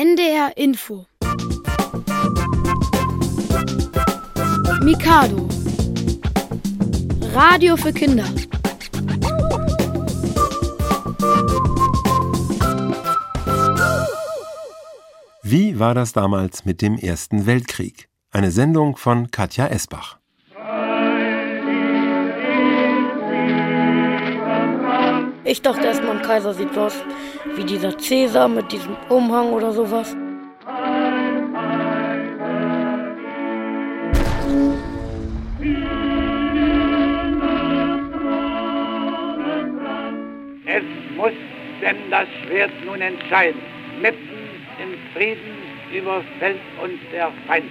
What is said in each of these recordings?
NDR Info Mikado Radio für Kinder Wie war das damals mit dem Ersten Weltkrieg? Eine Sendung von Katja Esbach. Ich dachte erstmal, ein Kaiser sieht aus wie dieser Cäsar mit diesem Umhang oder sowas. Es muss denn das Schwert nun entscheiden, mitten im Frieden überfällt uns der Feind.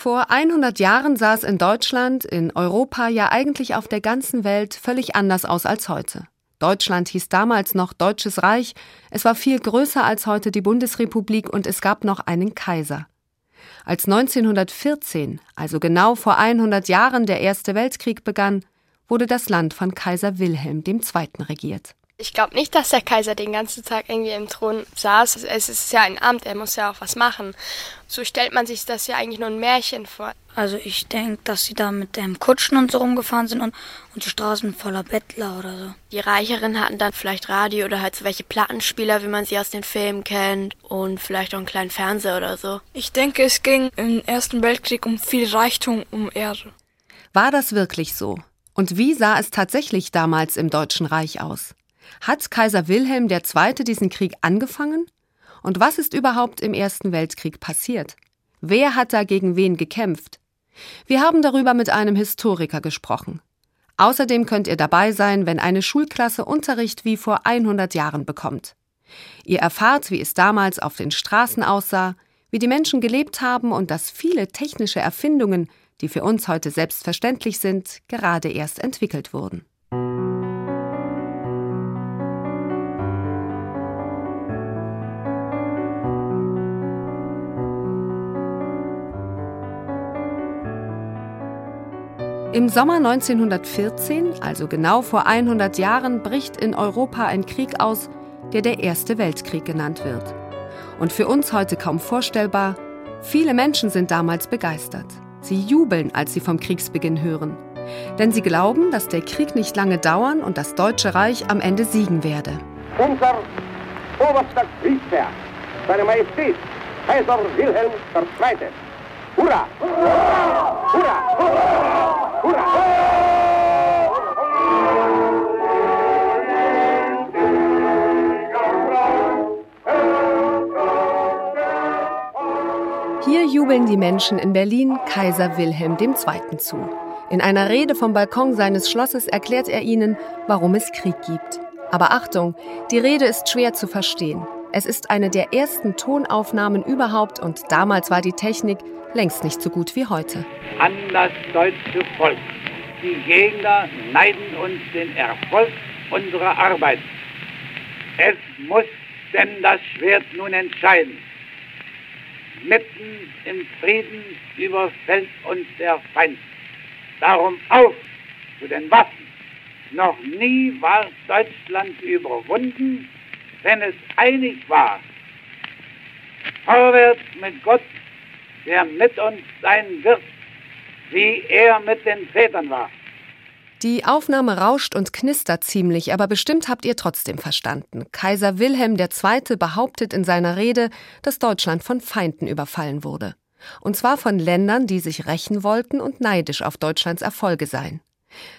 Vor 100 Jahren sah es in Deutschland, in Europa, ja eigentlich auf der ganzen Welt völlig anders aus als heute. Deutschland hieß damals noch Deutsches Reich, es war viel größer als heute die Bundesrepublik und es gab noch einen Kaiser. Als 1914, also genau vor 100 Jahren, der Erste Weltkrieg begann, wurde das Land von Kaiser Wilhelm II. regiert. Ich glaube nicht, dass der Kaiser den ganzen Tag irgendwie im Thron saß. Es ist ja ein Amt, er muss ja auch was machen. So stellt man sich das ja eigentlich nur ein Märchen vor. Also ich denke, dass sie da mit dem Kutschen und so rumgefahren sind und, und die Straßen voller Bettler oder so. Die Reicheren hatten dann vielleicht Radio oder halt so welche Plattenspieler, wie man sie aus den Filmen kennt und vielleicht auch einen kleinen Fernseher oder so. Ich denke, es ging im Ersten Weltkrieg um viel Reichtum um Erde. War das wirklich so? Und wie sah es tatsächlich damals im Deutschen Reich aus? Hat Kaiser Wilhelm II. diesen Krieg angefangen? Und was ist überhaupt im Ersten Weltkrieg passiert? Wer hat da gegen wen gekämpft? Wir haben darüber mit einem Historiker gesprochen. Außerdem könnt ihr dabei sein, wenn eine Schulklasse Unterricht wie vor 100 Jahren bekommt. Ihr erfahrt, wie es damals auf den Straßen aussah, wie die Menschen gelebt haben und dass viele technische Erfindungen, die für uns heute selbstverständlich sind, gerade erst entwickelt wurden. Im Sommer 1914, also genau vor 100 Jahren, bricht in Europa ein Krieg aus, der der Erste Weltkrieg genannt wird. Und für uns heute kaum vorstellbar, viele Menschen sind damals begeistert. Sie jubeln, als sie vom Kriegsbeginn hören. Denn sie glauben, dass der Krieg nicht lange dauern und das Deutsche Reich am Ende siegen werde. Unser oberster Kriegsherr, seine Majestät, Kaiser Wilhelm II. Hurra! Hurra! Hurra! Hier jubeln die Menschen in Berlin Kaiser Wilhelm II. zu. In einer Rede vom Balkon seines Schlosses erklärt er ihnen, warum es Krieg gibt. Aber Achtung, die Rede ist schwer zu verstehen. Es ist eine der ersten Tonaufnahmen überhaupt und damals war die Technik längst nicht so gut wie heute. An das deutsche Volk. Die Gegner neiden uns den Erfolg unserer Arbeit. Es muss denn das Schwert nun entscheiden. Mitten im Frieden überfällt uns der Feind. Darum auf zu den Waffen. Noch nie war Deutschland überwunden, wenn es einig war. Vorwärts mit Gott, der mit uns sein wird, wie er mit den Vätern war. Die Aufnahme rauscht und knistert ziemlich, aber bestimmt habt ihr trotzdem verstanden. Kaiser Wilhelm II. behauptet in seiner Rede, dass Deutschland von Feinden überfallen wurde. Und zwar von Ländern, die sich rächen wollten und neidisch auf Deutschlands Erfolge seien.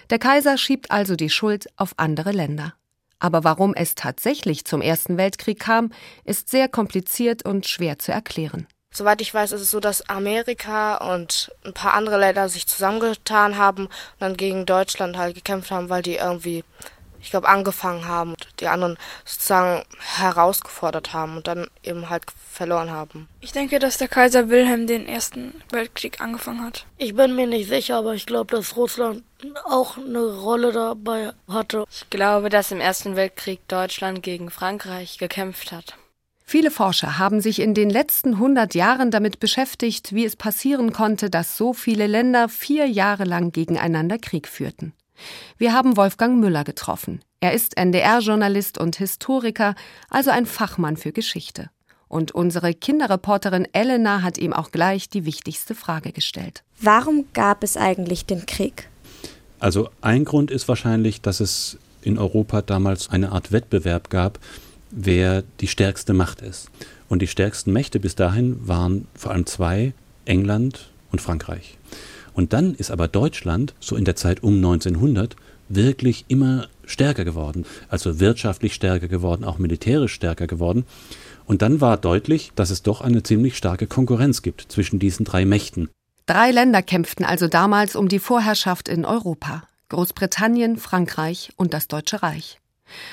Der Kaiser schiebt also die Schuld auf andere Länder. Aber warum es tatsächlich zum Ersten Weltkrieg kam, ist sehr kompliziert und schwer zu erklären. Soweit ich weiß, ist es so, dass Amerika und ein paar andere Länder sich zusammengetan haben und dann gegen Deutschland halt gekämpft haben, weil die irgendwie, ich glaube, angefangen haben und die anderen sozusagen herausgefordert haben und dann eben halt verloren haben. Ich denke, dass der Kaiser Wilhelm den Ersten Weltkrieg angefangen hat. Ich bin mir nicht sicher, aber ich glaube, dass Russland auch eine Rolle dabei hatte. Ich glaube, dass im Ersten Weltkrieg Deutschland gegen Frankreich gekämpft hat. Viele Forscher haben sich in den letzten 100 Jahren damit beschäftigt, wie es passieren konnte, dass so viele Länder vier Jahre lang gegeneinander Krieg führten. Wir haben Wolfgang Müller getroffen. Er ist NDR-Journalist und Historiker, also ein Fachmann für Geschichte. Und unsere Kinderreporterin Elena hat ihm auch gleich die wichtigste Frage gestellt. Warum gab es eigentlich den Krieg? Also ein Grund ist wahrscheinlich, dass es in Europa damals eine Art Wettbewerb gab, wer die stärkste Macht ist. Und die stärksten Mächte bis dahin waren vor allem zwei, England und Frankreich. Und dann ist aber Deutschland, so in der Zeit um 1900, wirklich immer stärker geworden. Also wirtschaftlich stärker geworden, auch militärisch stärker geworden. Und dann war deutlich, dass es doch eine ziemlich starke Konkurrenz gibt zwischen diesen drei Mächten. Drei Länder kämpften also damals um die Vorherrschaft in Europa. Großbritannien, Frankreich und das Deutsche Reich.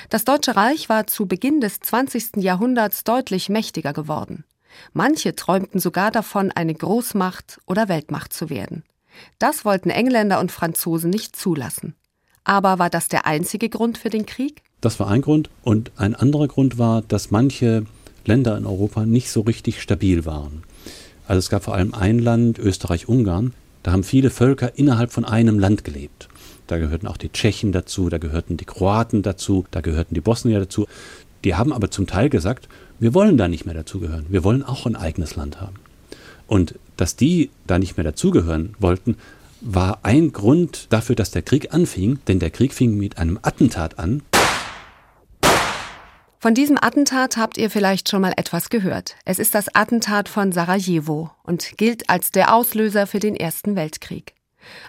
Das Deutsche Reich war zu Beginn des 20. Jahrhunderts deutlich mächtiger geworden. Manche träumten sogar davon, eine Großmacht oder Weltmacht zu werden. Das wollten Engländer und Franzosen nicht zulassen. Aber war das der einzige Grund für den Krieg? Das war ein Grund. Und ein anderer Grund war, dass manche Länder in Europa nicht so richtig stabil waren. Also es gab vor allem ein Land, Österreich-Ungarn, da haben viele Völker innerhalb von einem Land gelebt. Da gehörten auch die Tschechen dazu, da gehörten die Kroaten dazu, da gehörten die Bosnier dazu. Die haben aber zum Teil gesagt, wir wollen da nicht mehr dazugehören, wir wollen auch ein eigenes Land haben. Und dass die da nicht mehr dazugehören wollten, war ein Grund dafür, dass der Krieg anfing, denn der Krieg fing mit einem Attentat an. Von diesem Attentat habt ihr vielleicht schon mal etwas gehört. Es ist das Attentat von Sarajevo und gilt als der Auslöser für den Ersten Weltkrieg.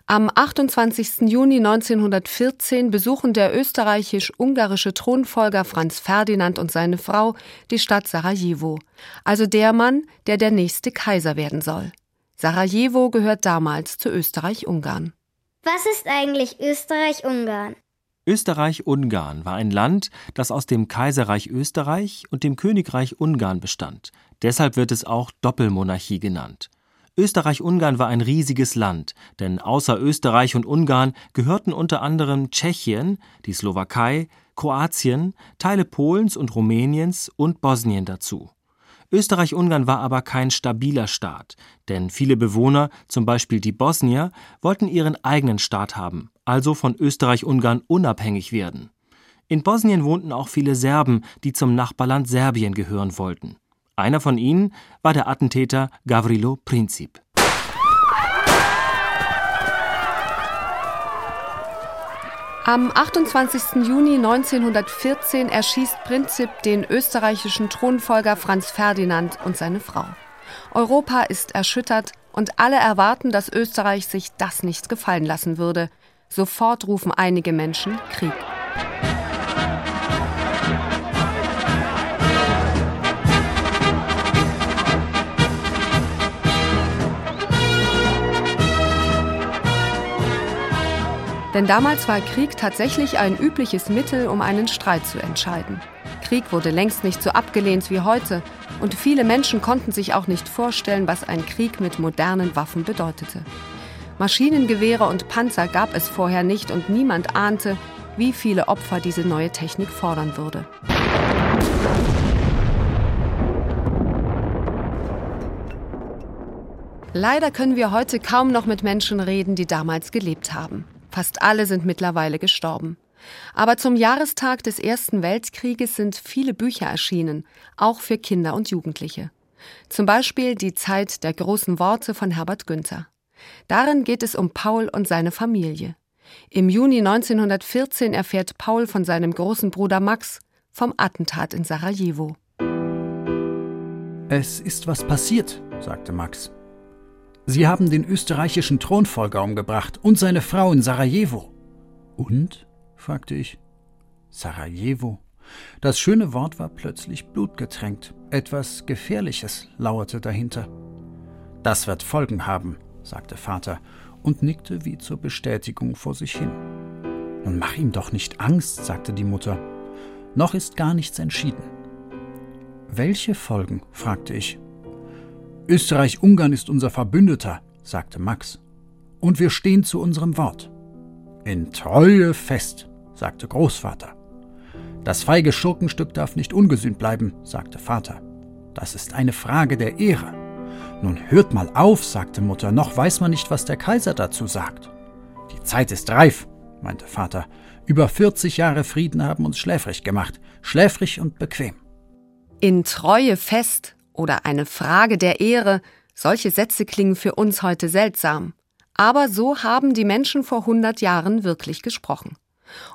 Am 28. Juni 1914 besuchen der österreichisch-ungarische Thronfolger Franz Ferdinand und seine Frau die Stadt Sarajevo, also der Mann, der der nächste Kaiser werden soll. Sarajevo gehört damals zu Österreich-Ungarn. Was ist eigentlich Österreich-Ungarn? Österreich-Ungarn war ein Land, das aus dem Kaiserreich Österreich und dem Königreich Ungarn bestand. Deshalb wird es auch Doppelmonarchie genannt. Österreich-Ungarn war ein riesiges Land, denn außer Österreich und Ungarn gehörten unter anderem Tschechien, die Slowakei, Kroatien, Teile Polens und Rumäniens und Bosnien dazu. Österreich-Ungarn war aber kein stabiler Staat, denn viele Bewohner, zum Beispiel die Bosnier, wollten ihren eigenen Staat haben, also von Österreich-Ungarn unabhängig werden. In Bosnien wohnten auch viele Serben, die zum Nachbarland Serbien gehören wollten. Einer von ihnen war der Attentäter Gavrilo Princip. Am 28. Juni 1914 erschießt Princip den österreichischen Thronfolger Franz Ferdinand und seine Frau. Europa ist erschüttert und alle erwarten, dass Österreich sich das nicht gefallen lassen würde. Sofort rufen einige Menschen Krieg. Denn damals war Krieg tatsächlich ein übliches Mittel, um einen Streit zu entscheiden. Krieg wurde längst nicht so abgelehnt wie heute und viele Menschen konnten sich auch nicht vorstellen, was ein Krieg mit modernen Waffen bedeutete. Maschinengewehre und Panzer gab es vorher nicht und niemand ahnte, wie viele Opfer diese neue Technik fordern würde. Leider können wir heute kaum noch mit Menschen reden, die damals gelebt haben. Fast alle sind mittlerweile gestorben. Aber zum Jahrestag des Ersten Weltkrieges sind viele Bücher erschienen, auch für Kinder und Jugendliche. Zum Beispiel Die Zeit der großen Worte von Herbert Günther. Darin geht es um Paul und seine Familie. Im Juni 1914 erfährt Paul von seinem großen Bruder Max vom Attentat in Sarajevo. Es ist was passiert, sagte Max. Sie haben den österreichischen Thronfolger umgebracht und seine Frau in Sarajevo. Und? fragte ich. Sarajevo. Das schöne Wort war plötzlich blutgetränkt. Etwas Gefährliches lauerte dahinter. Das wird Folgen haben, sagte Vater und nickte wie zur Bestätigung vor sich hin. Nun mach ihm doch nicht Angst, sagte die Mutter. Noch ist gar nichts entschieden. Welche Folgen? fragte ich. Österreich-Ungarn ist unser Verbündeter, sagte Max. Und wir stehen zu unserem Wort. In Treue fest, sagte Großvater. Das feige Schurkenstück darf nicht ungesühnt bleiben, sagte Vater. Das ist eine Frage der Ehre. Nun hört mal auf, sagte Mutter, noch weiß man nicht, was der Kaiser dazu sagt. Die Zeit ist reif, meinte Vater. Über 40 Jahre Frieden haben uns schläfrig gemacht. Schläfrig und bequem. In Treue fest oder eine Frage der Ehre, solche Sätze klingen für uns heute seltsam. Aber so haben die Menschen vor 100 Jahren wirklich gesprochen.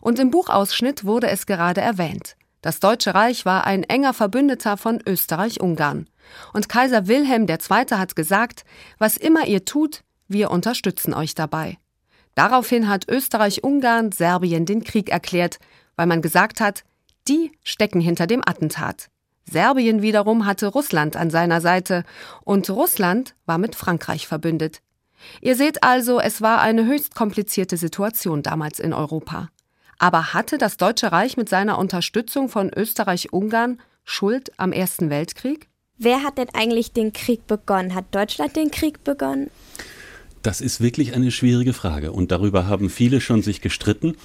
Und im Buchausschnitt wurde es gerade erwähnt. Das Deutsche Reich war ein enger Verbündeter von Österreich-Ungarn. Und Kaiser Wilhelm II. hat gesagt, was immer ihr tut, wir unterstützen euch dabei. Daraufhin hat Österreich-Ungarn Serbien den Krieg erklärt, weil man gesagt hat, die stecken hinter dem Attentat. Serbien wiederum hatte Russland an seiner Seite und Russland war mit Frankreich verbündet. Ihr seht also, es war eine höchst komplizierte Situation damals in Europa. Aber hatte das Deutsche Reich mit seiner Unterstützung von Österreich-Ungarn Schuld am Ersten Weltkrieg? Wer hat denn eigentlich den Krieg begonnen? Hat Deutschland den Krieg begonnen? Das ist wirklich eine schwierige Frage und darüber haben viele schon sich gestritten.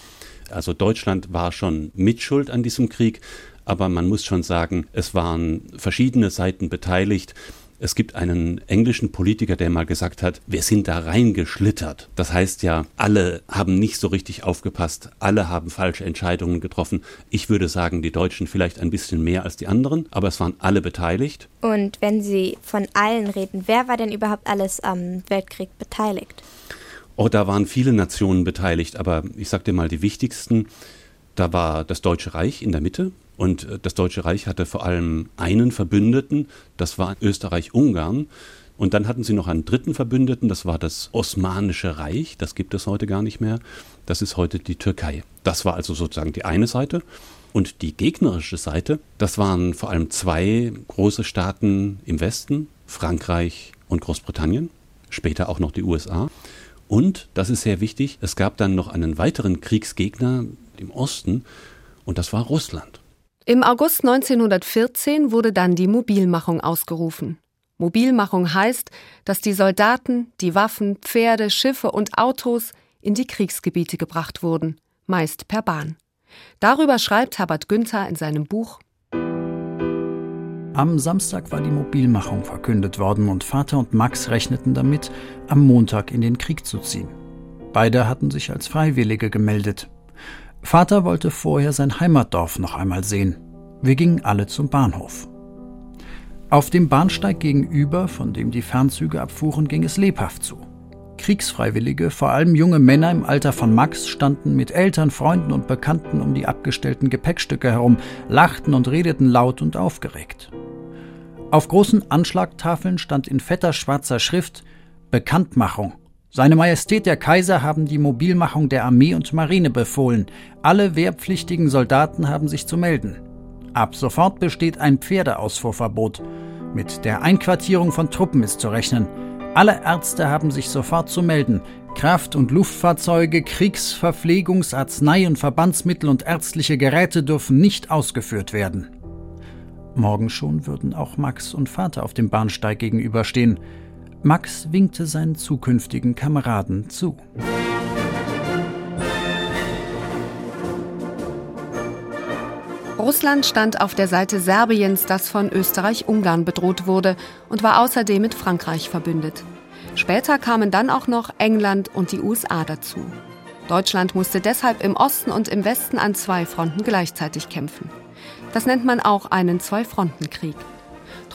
Also Deutschland war schon mitschuld an diesem Krieg, aber man muss schon sagen, es waren verschiedene Seiten beteiligt. Es gibt einen englischen Politiker, der mal gesagt hat, wir sind da reingeschlittert. Das heißt ja, alle haben nicht so richtig aufgepasst, alle haben falsche Entscheidungen getroffen. Ich würde sagen, die Deutschen vielleicht ein bisschen mehr als die anderen, aber es waren alle beteiligt. Und wenn Sie von allen reden, wer war denn überhaupt alles am Weltkrieg beteiligt? Oh, da waren viele Nationen beteiligt, aber ich sag dir mal die wichtigsten. Da war das Deutsche Reich in der Mitte, und äh, das Deutsche Reich hatte vor allem einen Verbündeten, das war Österreich-Ungarn. Und dann hatten sie noch einen dritten Verbündeten, das war das Osmanische Reich, das gibt es heute gar nicht mehr. Das ist heute die Türkei. Das war also sozusagen die eine Seite. Und die gegnerische Seite, das waren vor allem zwei große Staaten im Westen, Frankreich und Großbritannien, später auch noch die USA. Und, das ist sehr wichtig, es gab dann noch einen weiteren Kriegsgegner im Osten, und das war Russland. Im August 1914 wurde dann die Mobilmachung ausgerufen. Mobilmachung heißt, dass die Soldaten, die Waffen, Pferde, Schiffe und Autos in die Kriegsgebiete gebracht wurden, meist per Bahn. Darüber schreibt Herbert Günther in seinem Buch Am Samstag war die Mobilmachung verkündet worden und Vater und Max rechneten damit, am Montag in den Krieg zu ziehen. Beide hatten sich als Freiwillige gemeldet. Vater wollte vorher sein Heimatdorf noch einmal sehen. Wir gingen alle zum Bahnhof. Auf dem Bahnsteig gegenüber, von dem die Fernzüge abfuhren, ging es lebhaft zu. Kriegsfreiwillige, vor allem junge Männer im Alter von Max, standen mit Eltern, Freunden und Bekannten um die abgestellten Gepäckstücke herum, lachten und redeten laut und aufgeregt. Auf großen Anschlagtafeln stand in fetter schwarzer Schrift Bekanntmachung seine Majestät der Kaiser haben die Mobilmachung der Armee und Marine befohlen. Alle wehrpflichtigen Soldaten haben sich zu melden. Ab sofort besteht ein Pferdeausfuhrverbot. Mit der Einquartierung von Truppen ist zu rechnen. Alle Ärzte haben sich sofort zu melden. Kraft- und Luftfahrzeuge, Kriegsverpflegungs-, Arznei- und Verbandsmittel und ärztliche Geräte dürfen nicht ausgeführt werden. Morgen schon würden auch Max und Vater auf dem Bahnsteig gegenüberstehen. Max winkte seinen zukünftigen Kameraden zu. Russland stand auf der Seite Serbiens, das von Österreich-Ungarn bedroht wurde und war außerdem mit Frankreich verbündet. Später kamen dann auch noch England und die USA dazu. Deutschland musste deshalb im Osten und im Westen an zwei Fronten gleichzeitig kämpfen. Das nennt man auch einen Zwei-Fronten-Krieg.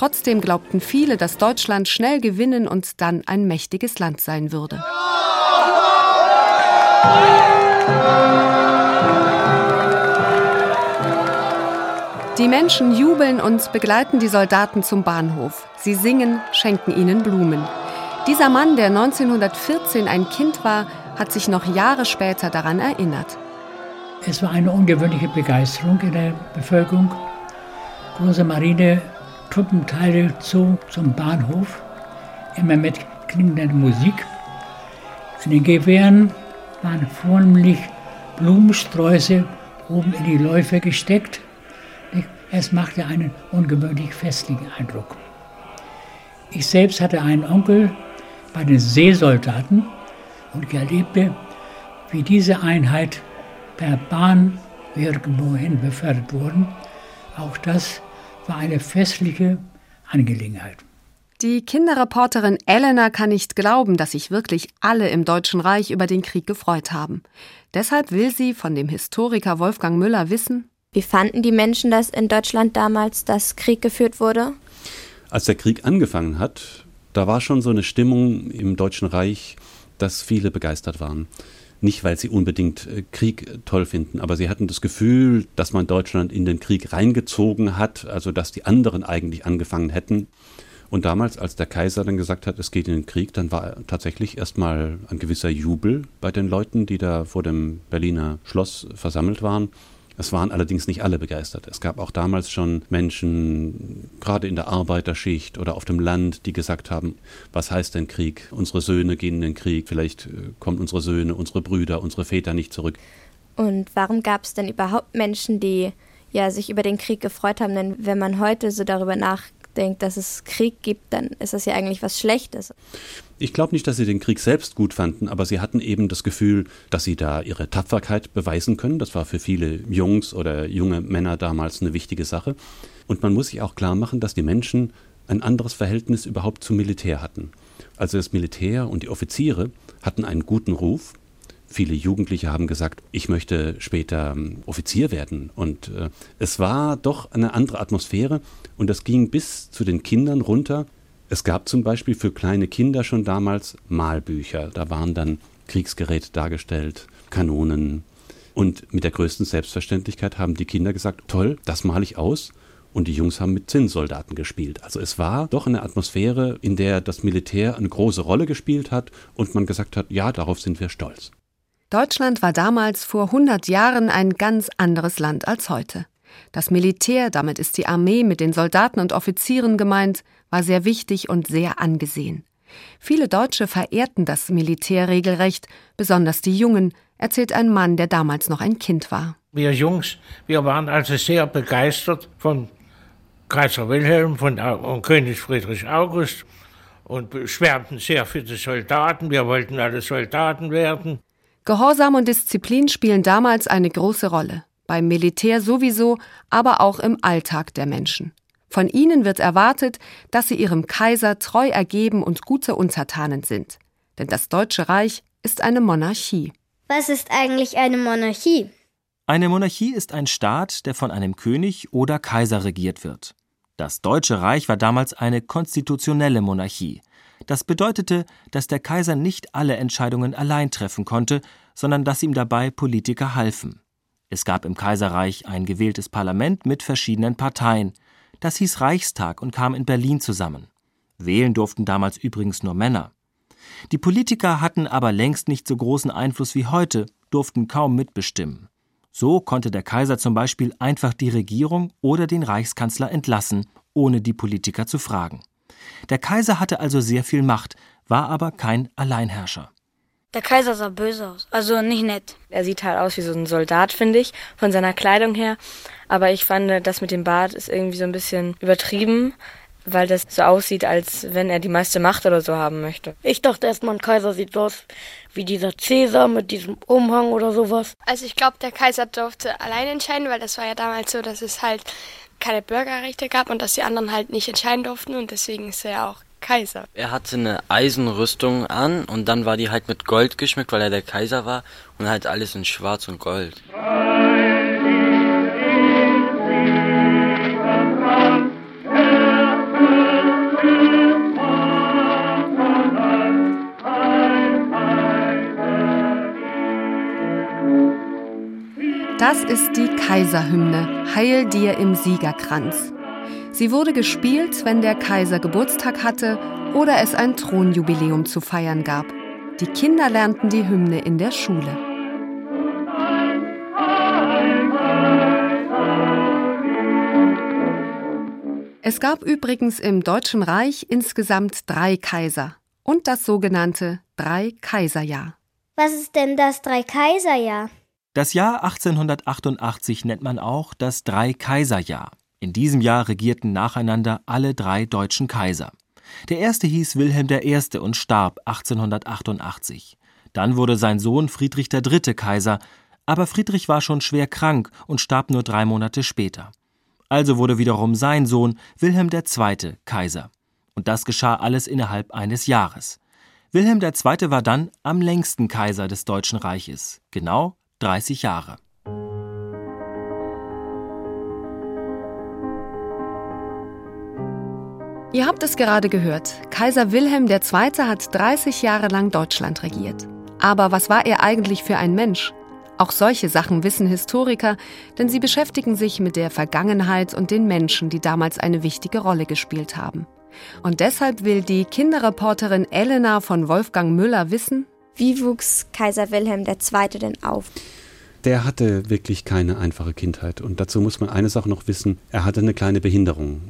Trotzdem glaubten viele, dass Deutschland schnell gewinnen und dann ein mächtiges Land sein würde. Die Menschen jubeln und begleiten die Soldaten zum Bahnhof. Sie singen, schenken ihnen Blumen. Dieser Mann, der 1914 ein Kind war, hat sich noch Jahre später daran erinnert. Es war eine ungewöhnliche Begeisterung in der Bevölkerung. Große Marine Truppenteile zu zum Bahnhof, immer mit klingender Musik. In den Gewehren waren vornehmlich Blumensträuße oben in die Läufe gesteckt. Es machte einen ungewöhnlich festlichen Eindruck. Ich selbst hatte einen Onkel bei den Seesoldaten und erlebte, wie diese Einheit per Bahn irgendwohin befördert wurden. Auch das war eine festliche Angelegenheit. Die Kinderreporterin Elena kann nicht glauben, dass sich wirklich alle im Deutschen Reich über den Krieg gefreut haben. Deshalb will sie von dem Historiker Wolfgang Müller wissen, wie fanden die Menschen das in Deutschland damals, dass Krieg geführt wurde? Als der Krieg angefangen hat, da war schon so eine Stimmung im Deutschen Reich, dass viele begeistert waren. Nicht, weil sie unbedingt äh, Krieg toll finden, aber sie hatten das Gefühl, dass man Deutschland in den Krieg reingezogen hat, also dass die anderen eigentlich angefangen hätten. Und damals, als der Kaiser dann gesagt hat, es geht in den Krieg, dann war tatsächlich erstmal ein gewisser Jubel bei den Leuten, die da vor dem Berliner Schloss versammelt waren. Es waren allerdings nicht alle begeistert. Es gab auch damals schon Menschen, gerade in der Arbeiterschicht oder auf dem Land, die gesagt haben, was heißt denn Krieg? Unsere Söhne gehen in den Krieg, vielleicht äh, kommen unsere Söhne, unsere Brüder, unsere Väter nicht zurück. Und warum gab es denn überhaupt Menschen, die ja sich über den Krieg gefreut haben? Denn wenn man heute so darüber nachdenkt, dass es Krieg gibt, dann ist das ja eigentlich was Schlechtes. Ich glaube nicht, dass sie den Krieg selbst gut fanden, aber sie hatten eben das Gefühl, dass sie da ihre Tapferkeit beweisen können. Das war für viele Jungs oder junge Männer damals eine wichtige Sache. Und man muss sich auch klar machen, dass die Menschen ein anderes Verhältnis überhaupt zum Militär hatten. Also das Militär und die Offiziere hatten einen guten Ruf. Viele Jugendliche haben gesagt, ich möchte später ähm, Offizier werden. Und äh, es war doch eine andere Atmosphäre und das ging bis zu den Kindern runter. Es gab zum Beispiel für kleine Kinder schon damals Malbücher. Da waren dann Kriegsgeräte dargestellt, Kanonen. Und mit der größten Selbstverständlichkeit haben die Kinder gesagt, toll, das male ich aus. Und die Jungs haben mit Zinnsoldaten gespielt. Also es war doch eine Atmosphäre, in der das Militär eine große Rolle gespielt hat und man gesagt hat, ja, darauf sind wir stolz. Deutschland war damals vor 100 Jahren ein ganz anderes Land als heute. Das Militär, damit ist die Armee mit den Soldaten und Offizieren gemeint, war sehr wichtig und sehr angesehen. Viele Deutsche verehrten das Militär regelrecht, besonders die Jungen, erzählt ein Mann, der damals noch ein Kind war. Wir Jungs, wir waren also sehr begeistert von Kaiser Wilhelm von, und König Friedrich August und schwärmten sehr für die Soldaten. Wir wollten alle Soldaten werden. Gehorsam und Disziplin spielen damals eine große Rolle beim Militär sowieso, aber auch im Alltag der Menschen. Von ihnen wird erwartet, dass sie ihrem Kaiser treu ergeben und gute Untertanen sind. Denn das Deutsche Reich ist eine Monarchie. Was ist eigentlich eine Monarchie? Eine Monarchie ist ein Staat, der von einem König oder Kaiser regiert wird. Das Deutsche Reich war damals eine konstitutionelle Monarchie. Das bedeutete, dass der Kaiser nicht alle Entscheidungen allein treffen konnte, sondern dass ihm dabei Politiker halfen. Es gab im Kaiserreich ein gewähltes Parlament mit verschiedenen Parteien. Das hieß Reichstag und kam in Berlin zusammen. Wählen durften damals übrigens nur Männer. Die Politiker hatten aber längst nicht so großen Einfluss wie heute, durften kaum mitbestimmen. So konnte der Kaiser zum Beispiel einfach die Regierung oder den Reichskanzler entlassen, ohne die Politiker zu fragen. Der Kaiser hatte also sehr viel Macht, war aber kein Alleinherrscher. Der Kaiser sah böse aus, also nicht nett. Er sieht halt aus wie so ein Soldat, finde ich, von seiner Kleidung her. Aber ich fand, das mit dem Bart ist irgendwie so ein bisschen übertrieben, weil das so aussieht, als wenn er die meiste Macht oder so haben möchte. Ich dachte erstmal, ein Kaiser sieht so aus wie dieser Cäsar mit diesem Umhang oder sowas. Also ich glaube, der Kaiser durfte allein entscheiden, weil das war ja damals so, dass es halt keine Bürgerrechte gab und dass die anderen halt nicht entscheiden durften und deswegen ist er auch Kaiser. Er hatte eine Eisenrüstung an und dann war die halt mit Gold geschmückt, weil er der Kaiser war und halt alles in Schwarz und Gold. Das ist die Kaiserhymne Heil dir im Siegerkranz. Sie wurde gespielt, wenn der Kaiser Geburtstag hatte oder es ein Thronjubiläum zu feiern gab. Die Kinder lernten die Hymne in der Schule. Es gab übrigens im Deutschen Reich insgesamt drei Kaiser und das sogenannte Drei-Kaiserjahr. Was ist denn das Drei-Kaiserjahr? Das Jahr 1888 nennt man auch das Drei-Kaiserjahr. In diesem Jahr regierten nacheinander alle drei deutschen Kaiser. Der erste hieß Wilhelm I. und starb 1888. Dann wurde sein Sohn Friedrich III. Kaiser, aber Friedrich war schon schwer krank und starb nur drei Monate später. Also wurde wiederum sein Sohn Wilhelm II. Kaiser. Und das geschah alles innerhalb eines Jahres. Wilhelm II. war dann am längsten Kaiser des Deutschen Reiches, genau 30 Jahre. Ihr habt es gerade gehört. Kaiser Wilhelm II. hat 30 Jahre lang Deutschland regiert. Aber was war er eigentlich für ein Mensch? Auch solche Sachen wissen Historiker, denn sie beschäftigen sich mit der Vergangenheit und den Menschen, die damals eine wichtige Rolle gespielt haben. Und deshalb will die Kinderreporterin Elena von Wolfgang Müller wissen, wie wuchs Kaiser Wilhelm II. denn auf? Der hatte wirklich keine einfache Kindheit. Und dazu muss man eine Sache noch wissen, er hatte eine kleine Behinderung.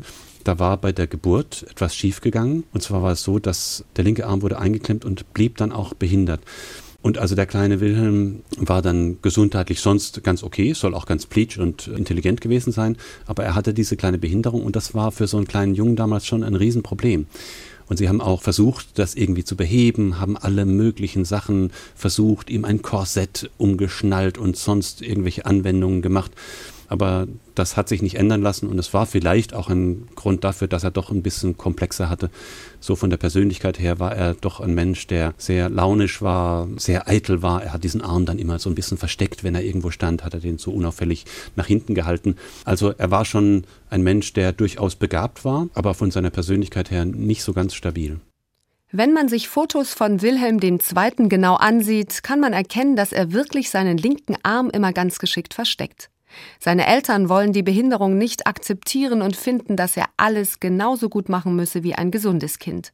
Da war bei der Geburt etwas schiefgegangen. Und zwar war es so, dass der linke Arm wurde eingeklemmt und blieb dann auch behindert. Und also der kleine Wilhelm war dann gesundheitlich sonst ganz okay, soll auch ganz pleatsch und intelligent gewesen sein, aber er hatte diese kleine Behinderung und das war für so einen kleinen Jungen damals schon ein Riesenproblem. Und sie haben auch versucht, das irgendwie zu beheben, haben alle möglichen Sachen versucht, ihm ein Korsett umgeschnallt und sonst irgendwelche Anwendungen gemacht. Aber das hat sich nicht ändern lassen und es war vielleicht auch ein Grund dafür, dass er doch ein bisschen komplexer hatte. So von der Persönlichkeit her war er doch ein Mensch, der sehr launisch war, sehr eitel war. Er hat diesen Arm dann immer so ein bisschen versteckt, wenn er irgendwo stand, hat er den so unauffällig nach hinten gehalten. Also er war schon ein Mensch, der durchaus begabt war, aber von seiner Persönlichkeit her nicht so ganz stabil. Wenn man sich Fotos von Wilhelm II. genau ansieht, kann man erkennen, dass er wirklich seinen linken Arm immer ganz geschickt versteckt. Seine Eltern wollen die Behinderung nicht akzeptieren und finden, dass er alles genauso gut machen müsse wie ein gesundes Kind.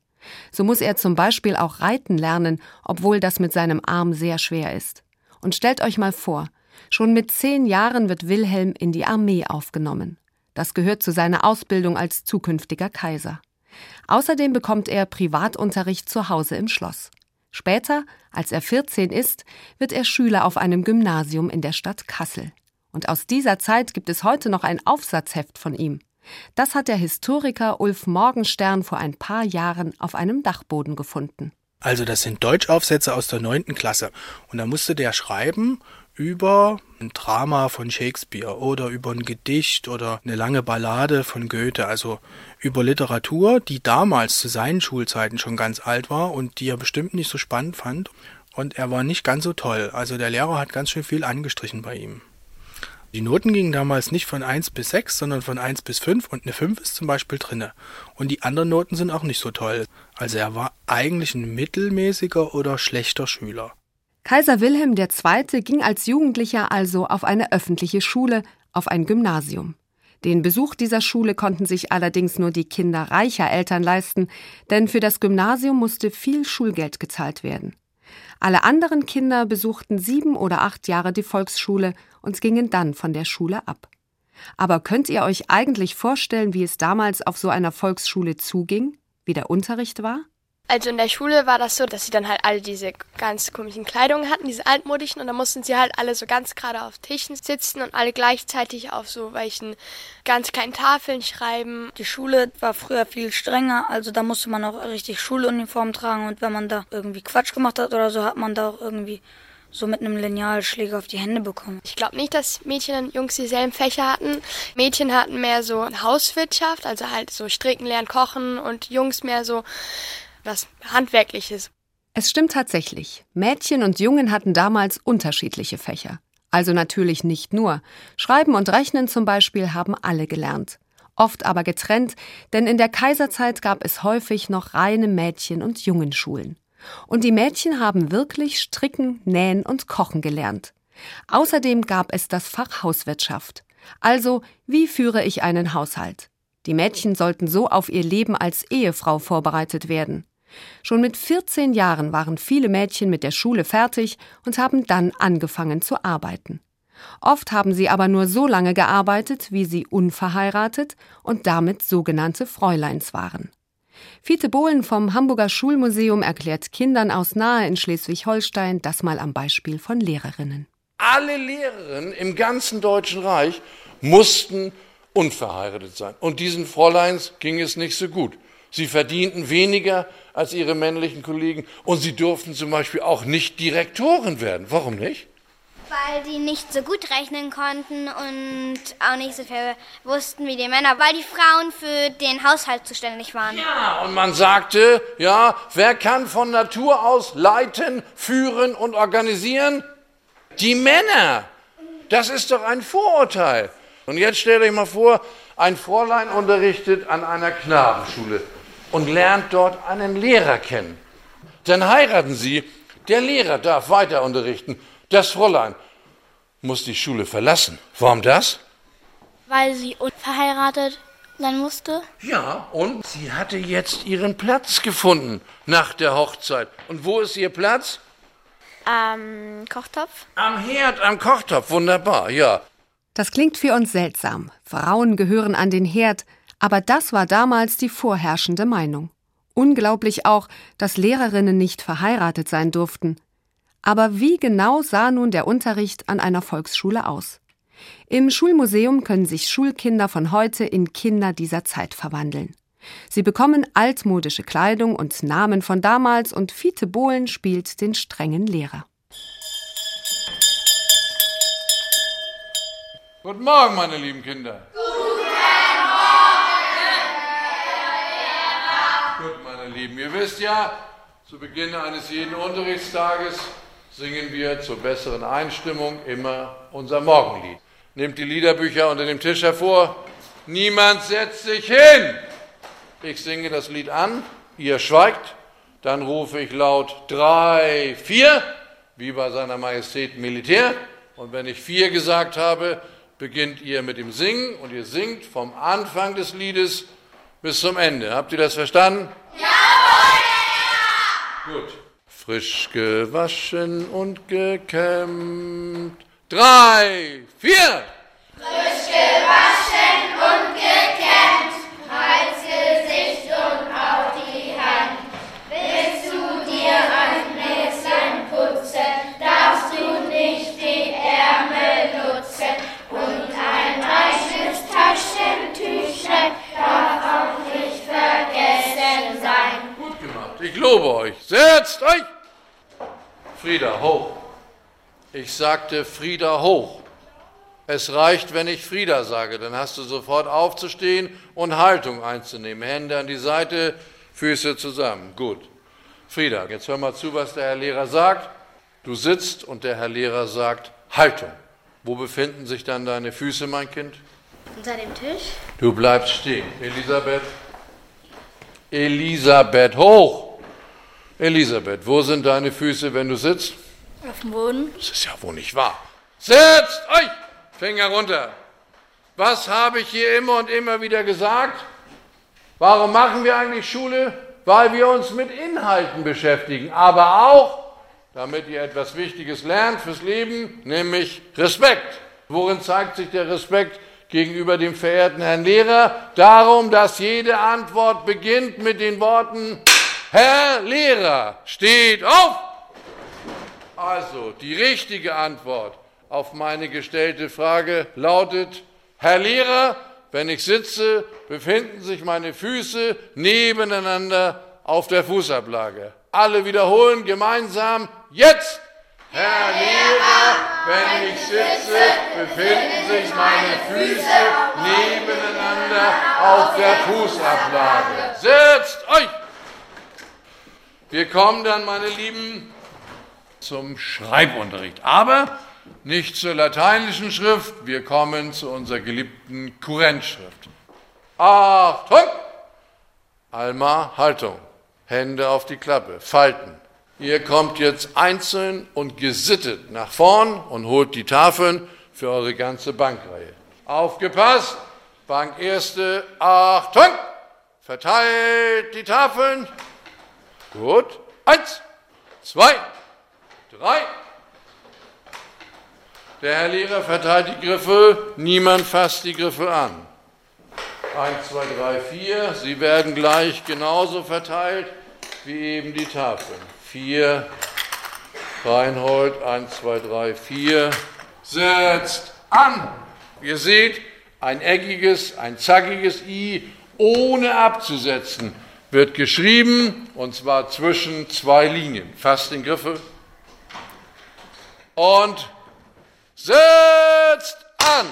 So muss er zum Beispiel auch reiten lernen, obwohl das mit seinem Arm sehr schwer ist. Und stellt euch mal vor, schon mit zehn Jahren wird Wilhelm in die Armee aufgenommen. Das gehört zu seiner Ausbildung als zukünftiger Kaiser. Außerdem bekommt er Privatunterricht zu Hause im Schloss. Später, als er 14 ist, wird er Schüler auf einem Gymnasium in der Stadt Kassel. Und aus dieser Zeit gibt es heute noch ein Aufsatzheft von ihm. Das hat der Historiker Ulf Morgenstern vor ein paar Jahren auf einem Dachboden gefunden. Also das sind Deutschaufsätze aus der neunten Klasse. Und da musste der schreiben über ein Drama von Shakespeare oder über ein Gedicht oder eine lange Ballade von Goethe. Also über Literatur, die damals zu seinen Schulzeiten schon ganz alt war und die er bestimmt nicht so spannend fand. Und er war nicht ganz so toll. Also der Lehrer hat ganz schön viel angestrichen bei ihm. Die Noten gingen damals nicht von 1 bis 6, sondern von 1 bis 5 und eine 5 ist zum Beispiel drinne. Und die anderen Noten sind auch nicht so toll. Also er war eigentlich ein mittelmäßiger oder schlechter Schüler. Kaiser Wilhelm II. ging als Jugendlicher also auf eine öffentliche Schule, auf ein Gymnasium. Den Besuch dieser Schule konnten sich allerdings nur die Kinder reicher Eltern leisten, denn für das Gymnasium musste viel Schulgeld gezahlt werden. Alle anderen Kinder besuchten sieben oder acht Jahre die Volksschule und gingen dann von der Schule ab. Aber könnt ihr euch eigentlich vorstellen, wie es damals auf so einer Volksschule zuging, wie der Unterricht war? Also in der Schule war das so, dass sie dann halt alle diese ganz komischen Kleidungen hatten, diese altmodischen, und dann mussten sie halt alle so ganz gerade auf Tischen sitzen und alle gleichzeitig auf so welchen ganz kleinen Tafeln schreiben. Die Schule war früher viel strenger, also da musste man auch richtig Schuluniform tragen und wenn man da irgendwie Quatsch gemacht hat oder so, hat man da auch irgendwie so mit einem Linealschläger auf die Hände bekommen. Ich glaube nicht, dass Mädchen und Jungs dieselben Fächer hatten. Mädchen hatten mehr so Hauswirtschaft, also halt so stricken, lernen, kochen und Jungs mehr so was Handwerkliches. Es stimmt tatsächlich. Mädchen und Jungen hatten damals unterschiedliche Fächer. Also natürlich nicht nur. Schreiben und Rechnen zum Beispiel haben alle gelernt. Oft aber getrennt, denn in der Kaiserzeit gab es häufig noch reine Mädchen- und Jungenschulen. Und die Mädchen haben wirklich stricken, nähen und kochen gelernt. Außerdem gab es das Fach Hauswirtschaft. Also, wie führe ich einen Haushalt? Die Mädchen sollten so auf ihr Leben als Ehefrau vorbereitet werden. Schon mit 14 Jahren waren viele Mädchen mit der Schule fertig und haben dann angefangen zu arbeiten. Oft haben sie aber nur so lange gearbeitet, wie sie unverheiratet und damit sogenannte Fräuleins waren. Fiete Bohlen vom Hamburger Schulmuseum erklärt Kindern aus Nahe in Schleswig-Holstein das mal am Beispiel von Lehrerinnen. Alle Lehrerinnen im ganzen Deutschen Reich mussten unverheiratet sein. Und diesen Fräuleins ging es nicht so gut. Sie verdienten weniger als ihre männlichen Kollegen und sie durften zum Beispiel auch nicht Direktoren werden. Warum nicht? Weil die nicht so gut rechnen konnten und auch nicht so viel wussten wie die Männer, weil die Frauen für den Haushalt zuständig waren. Ja, und man sagte, ja, wer kann von Natur aus leiten, führen und organisieren? Die Männer. Das ist doch ein Vorurteil. Und jetzt stellt euch mal vor, ein Fräulein unterrichtet an einer Knabenschule und lernt dort einen Lehrer kennen. Dann heiraten sie, der Lehrer darf weiter unterrichten. Das Fräulein muss die Schule verlassen. Warum das? Weil sie unverheiratet sein musste. Ja, und sie hatte jetzt ihren Platz gefunden nach der Hochzeit. Und wo ist ihr Platz? Am Kochtopf. Am Herd, am Kochtopf, wunderbar, ja. Das klingt für uns seltsam. Frauen gehören an den Herd, aber das war damals die vorherrschende Meinung. Unglaublich auch, dass Lehrerinnen nicht verheiratet sein durften. Aber wie genau sah nun der Unterricht an einer Volksschule aus? Im Schulmuseum können sich Schulkinder von heute in Kinder dieser Zeit verwandeln. Sie bekommen altmodische Kleidung und Namen von damals und Fiete Bohlen spielt den strengen Lehrer. Guten Morgen, meine lieben Kinder. Guten Morgen, Gut, meine Lieben, ihr wisst ja, zu Beginn eines jeden Unterrichtstages singen wir zur besseren Einstimmung immer unser Morgenlied. Nehmt die Liederbücher unter dem Tisch hervor. Niemand setzt sich hin. Ich singe das Lied an, ihr schweigt, dann rufe ich laut drei, vier, wie bei seiner Majestät Militär. Und wenn ich vier gesagt habe, beginnt ihr mit dem Singen und ihr singt vom Anfang des Liedes bis zum Ende. Habt ihr das verstanden? Jawohl! Gut. Frisch gewaschen und gekämmt. Drei, vier. Frisch gewaschen und gekämmt. Ich sagte Frieda, hoch. Es reicht, wenn ich Frieda sage, dann hast du sofort aufzustehen und Haltung einzunehmen. Hände an die Seite, Füße zusammen. Gut. Frieda, jetzt hör mal zu, was der Herr Lehrer sagt. Du sitzt und der Herr Lehrer sagt Haltung. Wo befinden sich dann deine Füße, mein Kind? Unter dem Tisch. Du bleibst stehen. Elisabeth. Elisabeth, hoch. Elisabeth, wo sind deine Füße, wenn du sitzt? Auf dem Boden. Das ist ja wohl nicht wahr. Setzt euch! Finger runter. Was habe ich hier immer und immer wieder gesagt? Warum machen wir eigentlich Schule? Weil wir uns mit Inhalten beschäftigen, aber auch, damit ihr etwas Wichtiges lernt fürs Leben, nämlich Respekt. Worin zeigt sich der Respekt gegenüber dem verehrten Herrn Lehrer? Darum, dass jede Antwort beginnt mit den Worten, Herr Lehrer, steht auf! Also, die richtige Antwort auf meine gestellte Frage lautet, Herr Lehrer, wenn ich sitze, befinden sich meine Füße nebeneinander auf der Fußablage. Alle wiederholen gemeinsam jetzt. Herr Lehrer, wenn ich sitze, befinden sich meine Füße nebeneinander auf der Fußablage. Setzt euch! Wir kommen dann, meine Lieben, zum Schreibunterricht. Aber nicht zur lateinischen Schrift, wir kommen zu unserer geliebten Kurrentschrift. Achtung! Alma, Haltung. Hände auf die Klappe, Falten. Ihr kommt jetzt einzeln und gesittet nach vorn und holt die Tafeln für eure ganze Bankreihe. Aufgepasst! Bank erste, Achtung! Verteilt die Tafeln. Gut. Eins, zwei, drei. Der Herr Lehrer verteilt die Griffel, niemand fasst die Griffel an. Eins, zwei, drei, vier. Sie werden gleich genauso verteilt wie eben die Tafeln. Vier. Reinhold, eins, zwei, drei, vier. Setzt an. Ihr seht, ein eckiges, ein zackiges I ohne abzusetzen wird geschrieben und zwar zwischen zwei Linien. Fasst den Griffel. Und Setzt an!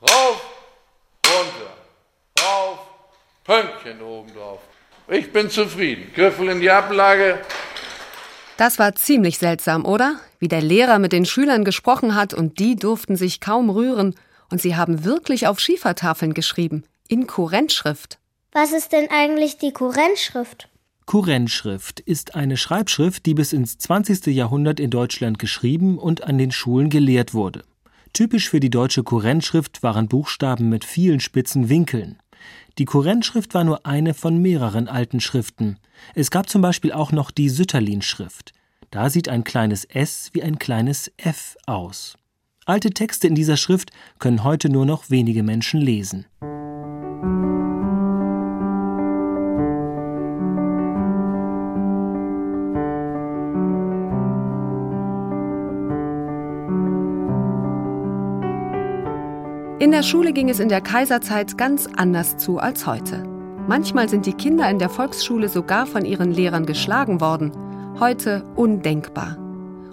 Rauf, runter, rauf, Pünktchen oben drauf. Ich bin zufrieden. Griffel in die Ablage. Das war ziemlich seltsam, oder? Wie der Lehrer mit den Schülern gesprochen hat und die durften sich kaum rühren und sie haben wirklich auf Schiefertafeln geschrieben. In Kurrentschrift. Was ist denn eigentlich die Kurrentschrift? Kurrentschrift ist eine Schreibschrift, die bis ins 20. Jahrhundert in Deutschland geschrieben und an den Schulen gelehrt wurde. Typisch für die deutsche Kurrentschrift waren Buchstaben mit vielen spitzen Winkeln. Die Kurrentschrift war nur eine von mehreren alten Schriften. Es gab zum Beispiel auch noch die Sütterlin-Schrift. Da sieht ein kleines S wie ein kleines F aus. Alte Texte in dieser Schrift können heute nur noch wenige Menschen lesen. Der Schule ging es in der Kaiserzeit ganz anders zu als heute. Manchmal sind die Kinder in der Volksschule sogar von ihren Lehrern geschlagen worden. Heute undenkbar.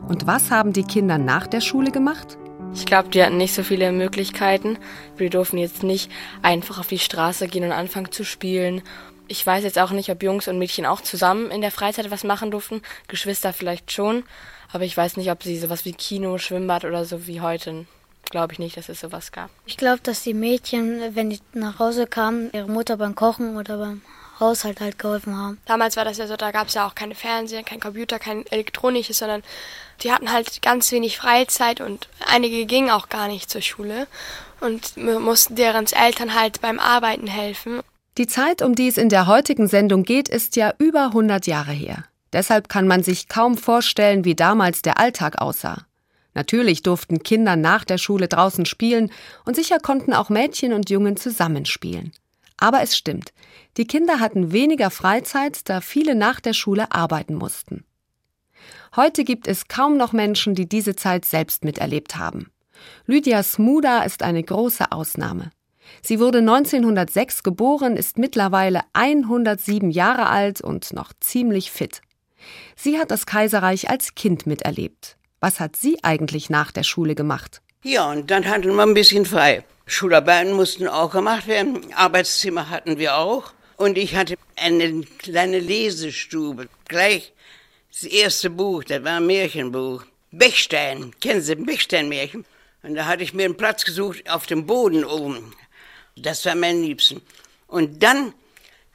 Und was haben die Kinder nach der Schule gemacht? Ich glaube, die hatten nicht so viele Möglichkeiten. Wir durften jetzt nicht einfach auf die Straße gehen und anfangen zu spielen. Ich weiß jetzt auch nicht, ob Jungs und Mädchen auch zusammen in der Freizeit was machen durften. Geschwister vielleicht schon. Aber ich weiß nicht, ob sie sowas wie Kino, Schwimmbad oder so wie heute glaube ich nicht, dass es sowas gab. Ich glaube, dass die Mädchen, wenn die nach Hause kamen, ihre Mutter beim Kochen oder beim Haushalt halt geholfen haben. Damals war das ja so, da gab es ja auch keine Fernseher, kein Computer, kein Elektronisches, sondern die hatten halt ganz wenig Freizeit und einige gingen auch gar nicht zur Schule und mussten deren Eltern halt beim Arbeiten helfen. Die Zeit, um die es in der heutigen Sendung geht, ist ja über 100 Jahre her. Deshalb kann man sich kaum vorstellen, wie damals der Alltag aussah. Natürlich durften Kinder nach der Schule draußen spielen und sicher konnten auch Mädchen und Jungen zusammenspielen. Aber es stimmt, die Kinder hatten weniger Freizeit, da viele nach der Schule arbeiten mussten. Heute gibt es kaum noch Menschen, die diese Zeit selbst miterlebt haben. Lydia Smuda ist eine große Ausnahme. Sie wurde 1906 geboren, ist mittlerweile 107 Jahre alt und noch ziemlich fit. Sie hat das Kaiserreich als Kind miterlebt. Was hat sie eigentlich nach der Schule gemacht? Ja, und dann hatten wir ein bisschen frei. Schularbeiten mussten auch gemacht werden. Arbeitszimmer hatten wir auch. Und ich hatte eine kleine Lesestube. Gleich das erste Buch, das war ein Märchenbuch. Bechstein, kennen Sie Bechstein-Märchen? Und da hatte ich mir einen Platz gesucht auf dem Boden oben. Das war mein Liebsten. Und dann,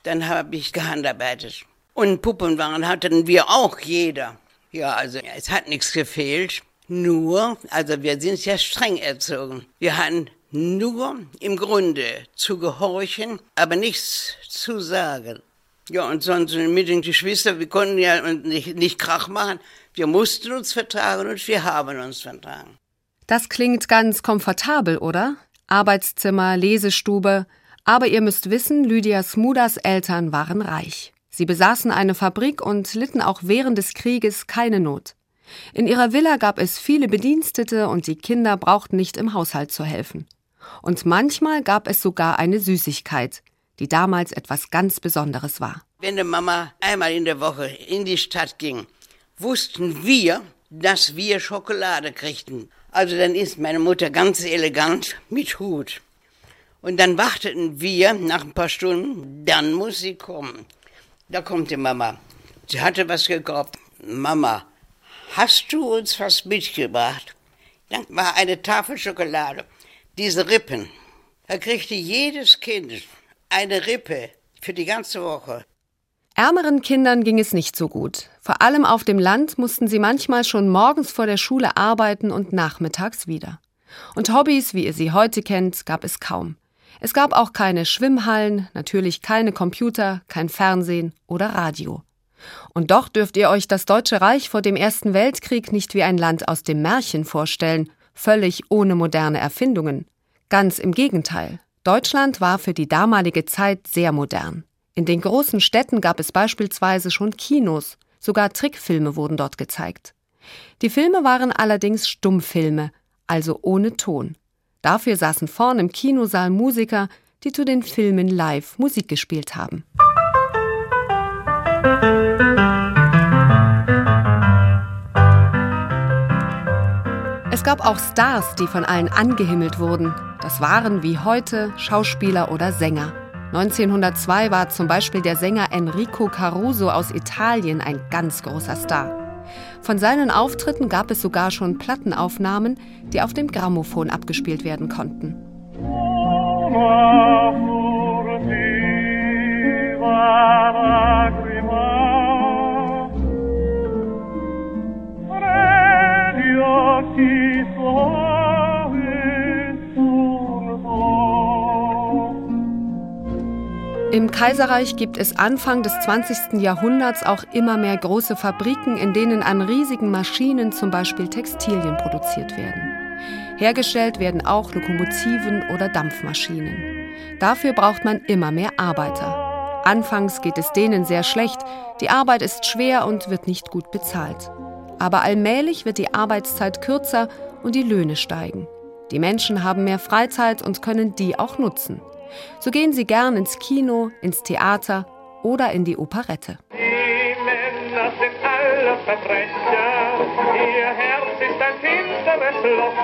dann habe ich gehandarbeitet. Und Puppenwaren hatten wir auch jeder. Ja, also es hat nichts gefehlt. Nur, also wir sind ja streng erzogen. Wir hatten nur im Grunde zu gehorchen, aber nichts zu sagen. Ja, und sonst mit den Geschwistern, wir konnten ja nicht, nicht Krach machen. Wir mussten uns vertragen und wir haben uns vertragen. Das klingt ganz komfortabel, oder? Arbeitszimmer, Lesestube. Aber ihr müsst wissen, Lydia Smudas Eltern waren reich. Sie besaßen eine Fabrik und litten auch während des Krieges keine Not. In ihrer Villa gab es viele Bedienstete und die Kinder brauchten nicht im Haushalt zu helfen. Und manchmal gab es sogar eine Süßigkeit, die damals etwas ganz Besonderes war. Wenn die Mama einmal in der Woche in die Stadt ging, wussten wir, dass wir Schokolade kriegten. Also dann ist meine Mutter ganz elegant mit Hut. Und dann warteten wir nach ein paar Stunden, dann muss sie kommen. Da kommt die Mama. Sie hatte was gekauft. Mama, hast du uns was mitgebracht? Dann war eine Tafel Schokolade. Diese Rippen. Da kriegte jedes Kind eine Rippe für die ganze Woche. Ärmeren Kindern ging es nicht so gut. Vor allem auf dem Land mussten sie manchmal schon morgens vor der Schule arbeiten und nachmittags wieder. Und Hobbys, wie ihr sie heute kennt, gab es kaum. Es gab auch keine Schwimmhallen, natürlich keine Computer, kein Fernsehen oder Radio. Und doch dürft ihr euch das Deutsche Reich vor dem Ersten Weltkrieg nicht wie ein Land aus dem Märchen vorstellen, völlig ohne moderne Erfindungen. Ganz im Gegenteil. Deutschland war für die damalige Zeit sehr modern. In den großen Städten gab es beispielsweise schon Kinos, sogar Trickfilme wurden dort gezeigt. Die Filme waren allerdings Stummfilme, also ohne Ton. Dafür saßen vorn im Kinosaal Musiker, die zu den Filmen live Musik gespielt haben. Es gab auch Stars, die von allen angehimmelt wurden. Das waren wie heute Schauspieler oder Sänger. 1902 war zum Beispiel der Sänger Enrico Caruso aus Italien ein ganz großer Star. Von seinen Auftritten gab es sogar schon Plattenaufnahmen, die auf dem Grammophon abgespielt werden konnten. Im Kaiserreich gibt es Anfang des 20. Jahrhunderts auch immer mehr große Fabriken, in denen an riesigen Maschinen zum Beispiel Textilien produziert werden. Hergestellt werden auch Lokomotiven oder Dampfmaschinen. Dafür braucht man immer mehr Arbeiter. Anfangs geht es denen sehr schlecht, die Arbeit ist schwer und wird nicht gut bezahlt. Aber allmählich wird die Arbeitszeit kürzer und die Löhne steigen. Die Menschen haben mehr Freizeit und können die auch nutzen. So gehen sie gern ins Kino, ins Theater oder in die Operette. Die Männer sind alle Verbrecher, ihr Herz ist ein finsteres Loch,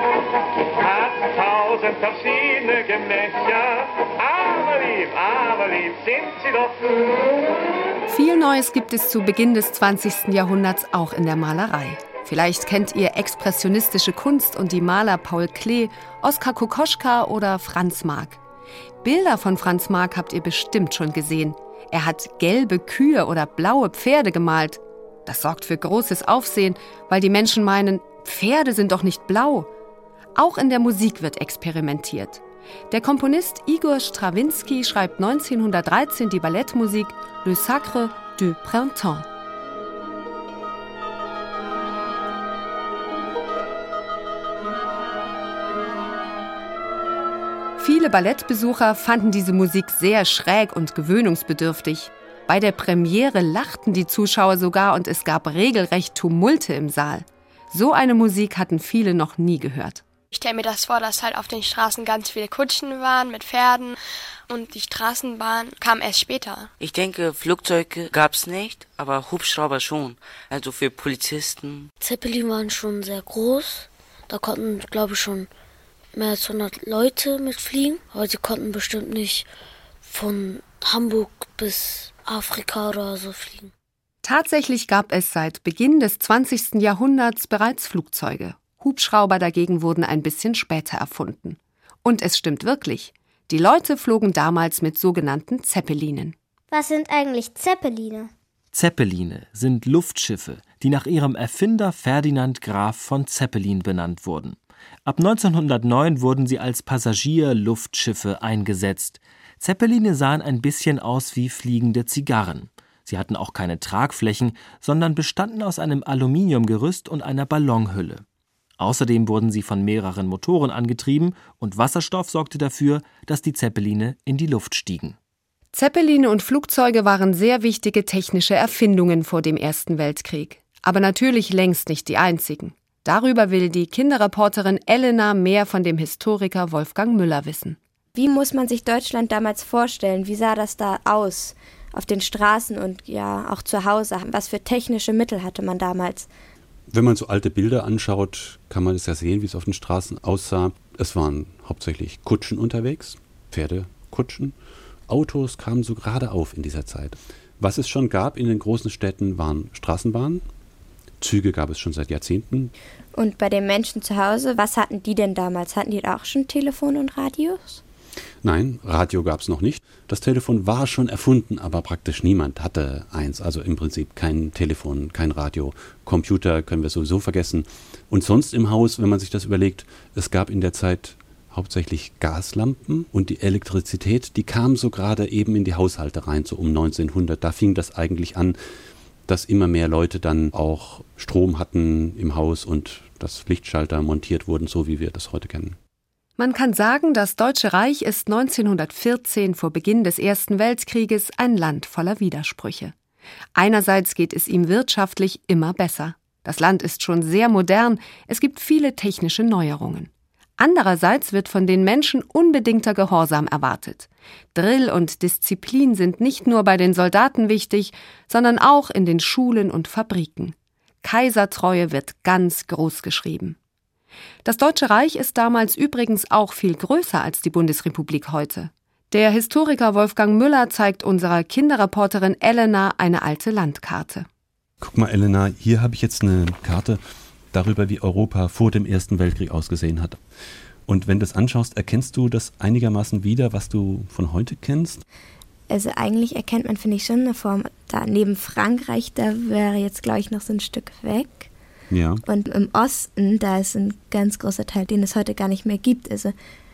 hat tausend verschiedene Gemächer, aber lieb, aber lieb sind sie doch. Viel Neues gibt es zu Beginn des 20. Jahrhunderts auch in der Malerei. Vielleicht kennt ihr expressionistische Kunst und die Maler Paul Klee, Oskar Kokoschka oder Franz Marc. Bilder von Franz Marc habt ihr bestimmt schon gesehen. Er hat gelbe Kühe oder blaue Pferde gemalt. Das sorgt für großes Aufsehen, weil die Menschen meinen, Pferde sind doch nicht blau. Auch in der Musik wird experimentiert. Der Komponist Igor Strawinski schreibt 1913 die Ballettmusik Le Sacre du Printemps. Viele Ballettbesucher fanden diese Musik sehr schräg und gewöhnungsbedürftig. Bei der Premiere lachten die Zuschauer sogar und es gab regelrecht Tumulte im Saal. So eine Musik hatten viele noch nie gehört. Ich stelle mir das vor, dass halt auf den Straßen ganz viele Kutschen waren mit Pferden und die Straßenbahn kam erst später. Ich denke, Flugzeuge gab's nicht, aber Hubschrauber schon. Also für Polizisten. Zeppelin waren schon sehr groß. Da konnten, glaube ich, schon mehr als 100 Leute mitfliegen, aber sie konnten bestimmt nicht von Hamburg bis Afrika oder so fliegen. Tatsächlich gab es seit Beginn des 20. Jahrhunderts bereits Flugzeuge. Hubschrauber dagegen wurden ein bisschen später erfunden. Und es stimmt wirklich. Die Leute flogen damals mit sogenannten Zeppelinen. Was sind eigentlich Zeppeline? Zeppeline sind Luftschiffe, die nach ihrem Erfinder Ferdinand Graf von Zeppelin benannt wurden. Ab 1909 wurden sie als Passagierluftschiffe eingesetzt. Zeppeline sahen ein bisschen aus wie fliegende Zigarren. Sie hatten auch keine Tragflächen, sondern bestanden aus einem Aluminiumgerüst und einer Ballonhülle. Außerdem wurden sie von mehreren Motoren angetrieben und Wasserstoff sorgte dafür, dass die Zeppeline in die Luft stiegen. Zeppeline und Flugzeuge waren sehr wichtige technische Erfindungen vor dem Ersten Weltkrieg, aber natürlich längst nicht die einzigen. Darüber will die Kinderreporterin Elena mehr von dem Historiker Wolfgang Müller wissen. Wie muss man sich Deutschland damals vorstellen? Wie sah das da aus? Auf den Straßen und ja auch zu Hause. Was für technische Mittel hatte man damals? Wenn man so alte Bilder anschaut, kann man es ja sehen, wie es auf den Straßen aussah. Es waren hauptsächlich Kutschen unterwegs, Pferdekutschen. Autos kamen so gerade auf in dieser Zeit. Was es schon gab in den großen Städten waren Straßenbahnen, Züge gab es schon seit Jahrzehnten. Und bei den Menschen zu Hause, was hatten die denn damals? Hatten die auch schon Telefon und Radios? Nein, Radio gab es noch nicht. Das Telefon war schon erfunden, aber praktisch niemand hatte eins. Also im Prinzip kein Telefon, kein Radio. Computer können wir sowieso vergessen. Und sonst im Haus, wenn man sich das überlegt, es gab in der Zeit hauptsächlich Gaslampen und die Elektrizität, die kam so gerade eben in die Haushalte rein, so um 1900. Da fing das eigentlich an, dass immer mehr Leute dann auch Strom hatten im Haus und dass Lichtschalter montiert wurden, so wie wir das heute kennen. Man kann sagen, das Deutsche Reich ist 1914 vor Beginn des Ersten Weltkrieges ein Land voller Widersprüche. Einerseits geht es ihm wirtschaftlich immer besser. Das Land ist schon sehr modern, es gibt viele technische Neuerungen. Andererseits wird von den Menschen unbedingter Gehorsam erwartet. Drill und Disziplin sind nicht nur bei den Soldaten wichtig, sondern auch in den Schulen und Fabriken. Kaisertreue wird ganz groß geschrieben. Das Deutsche Reich ist damals übrigens auch viel größer als die Bundesrepublik heute. Der Historiker Wolfgang Müller zeigt unserer Kinderreporterin Elena eine alte Landkarte. Guck mal, Elena, hier habe ich jetzt eine Karte darüber, wie Europa vor dem Ersten Weltkrieg ausgesehen hat. Und wenn du das anschaust, erkennst du das einigermaßen wieder, was du von heute kennst? Also eigentlich erkennt man, finde ich, schon eine Form. Da neben Frankreich, da wäre jetzt, glaube ich, noch so ein Stück weg. Ja. Und im Osten, da ist ein ganz großer Teil, den es heute gar nicht mehr gibt. Also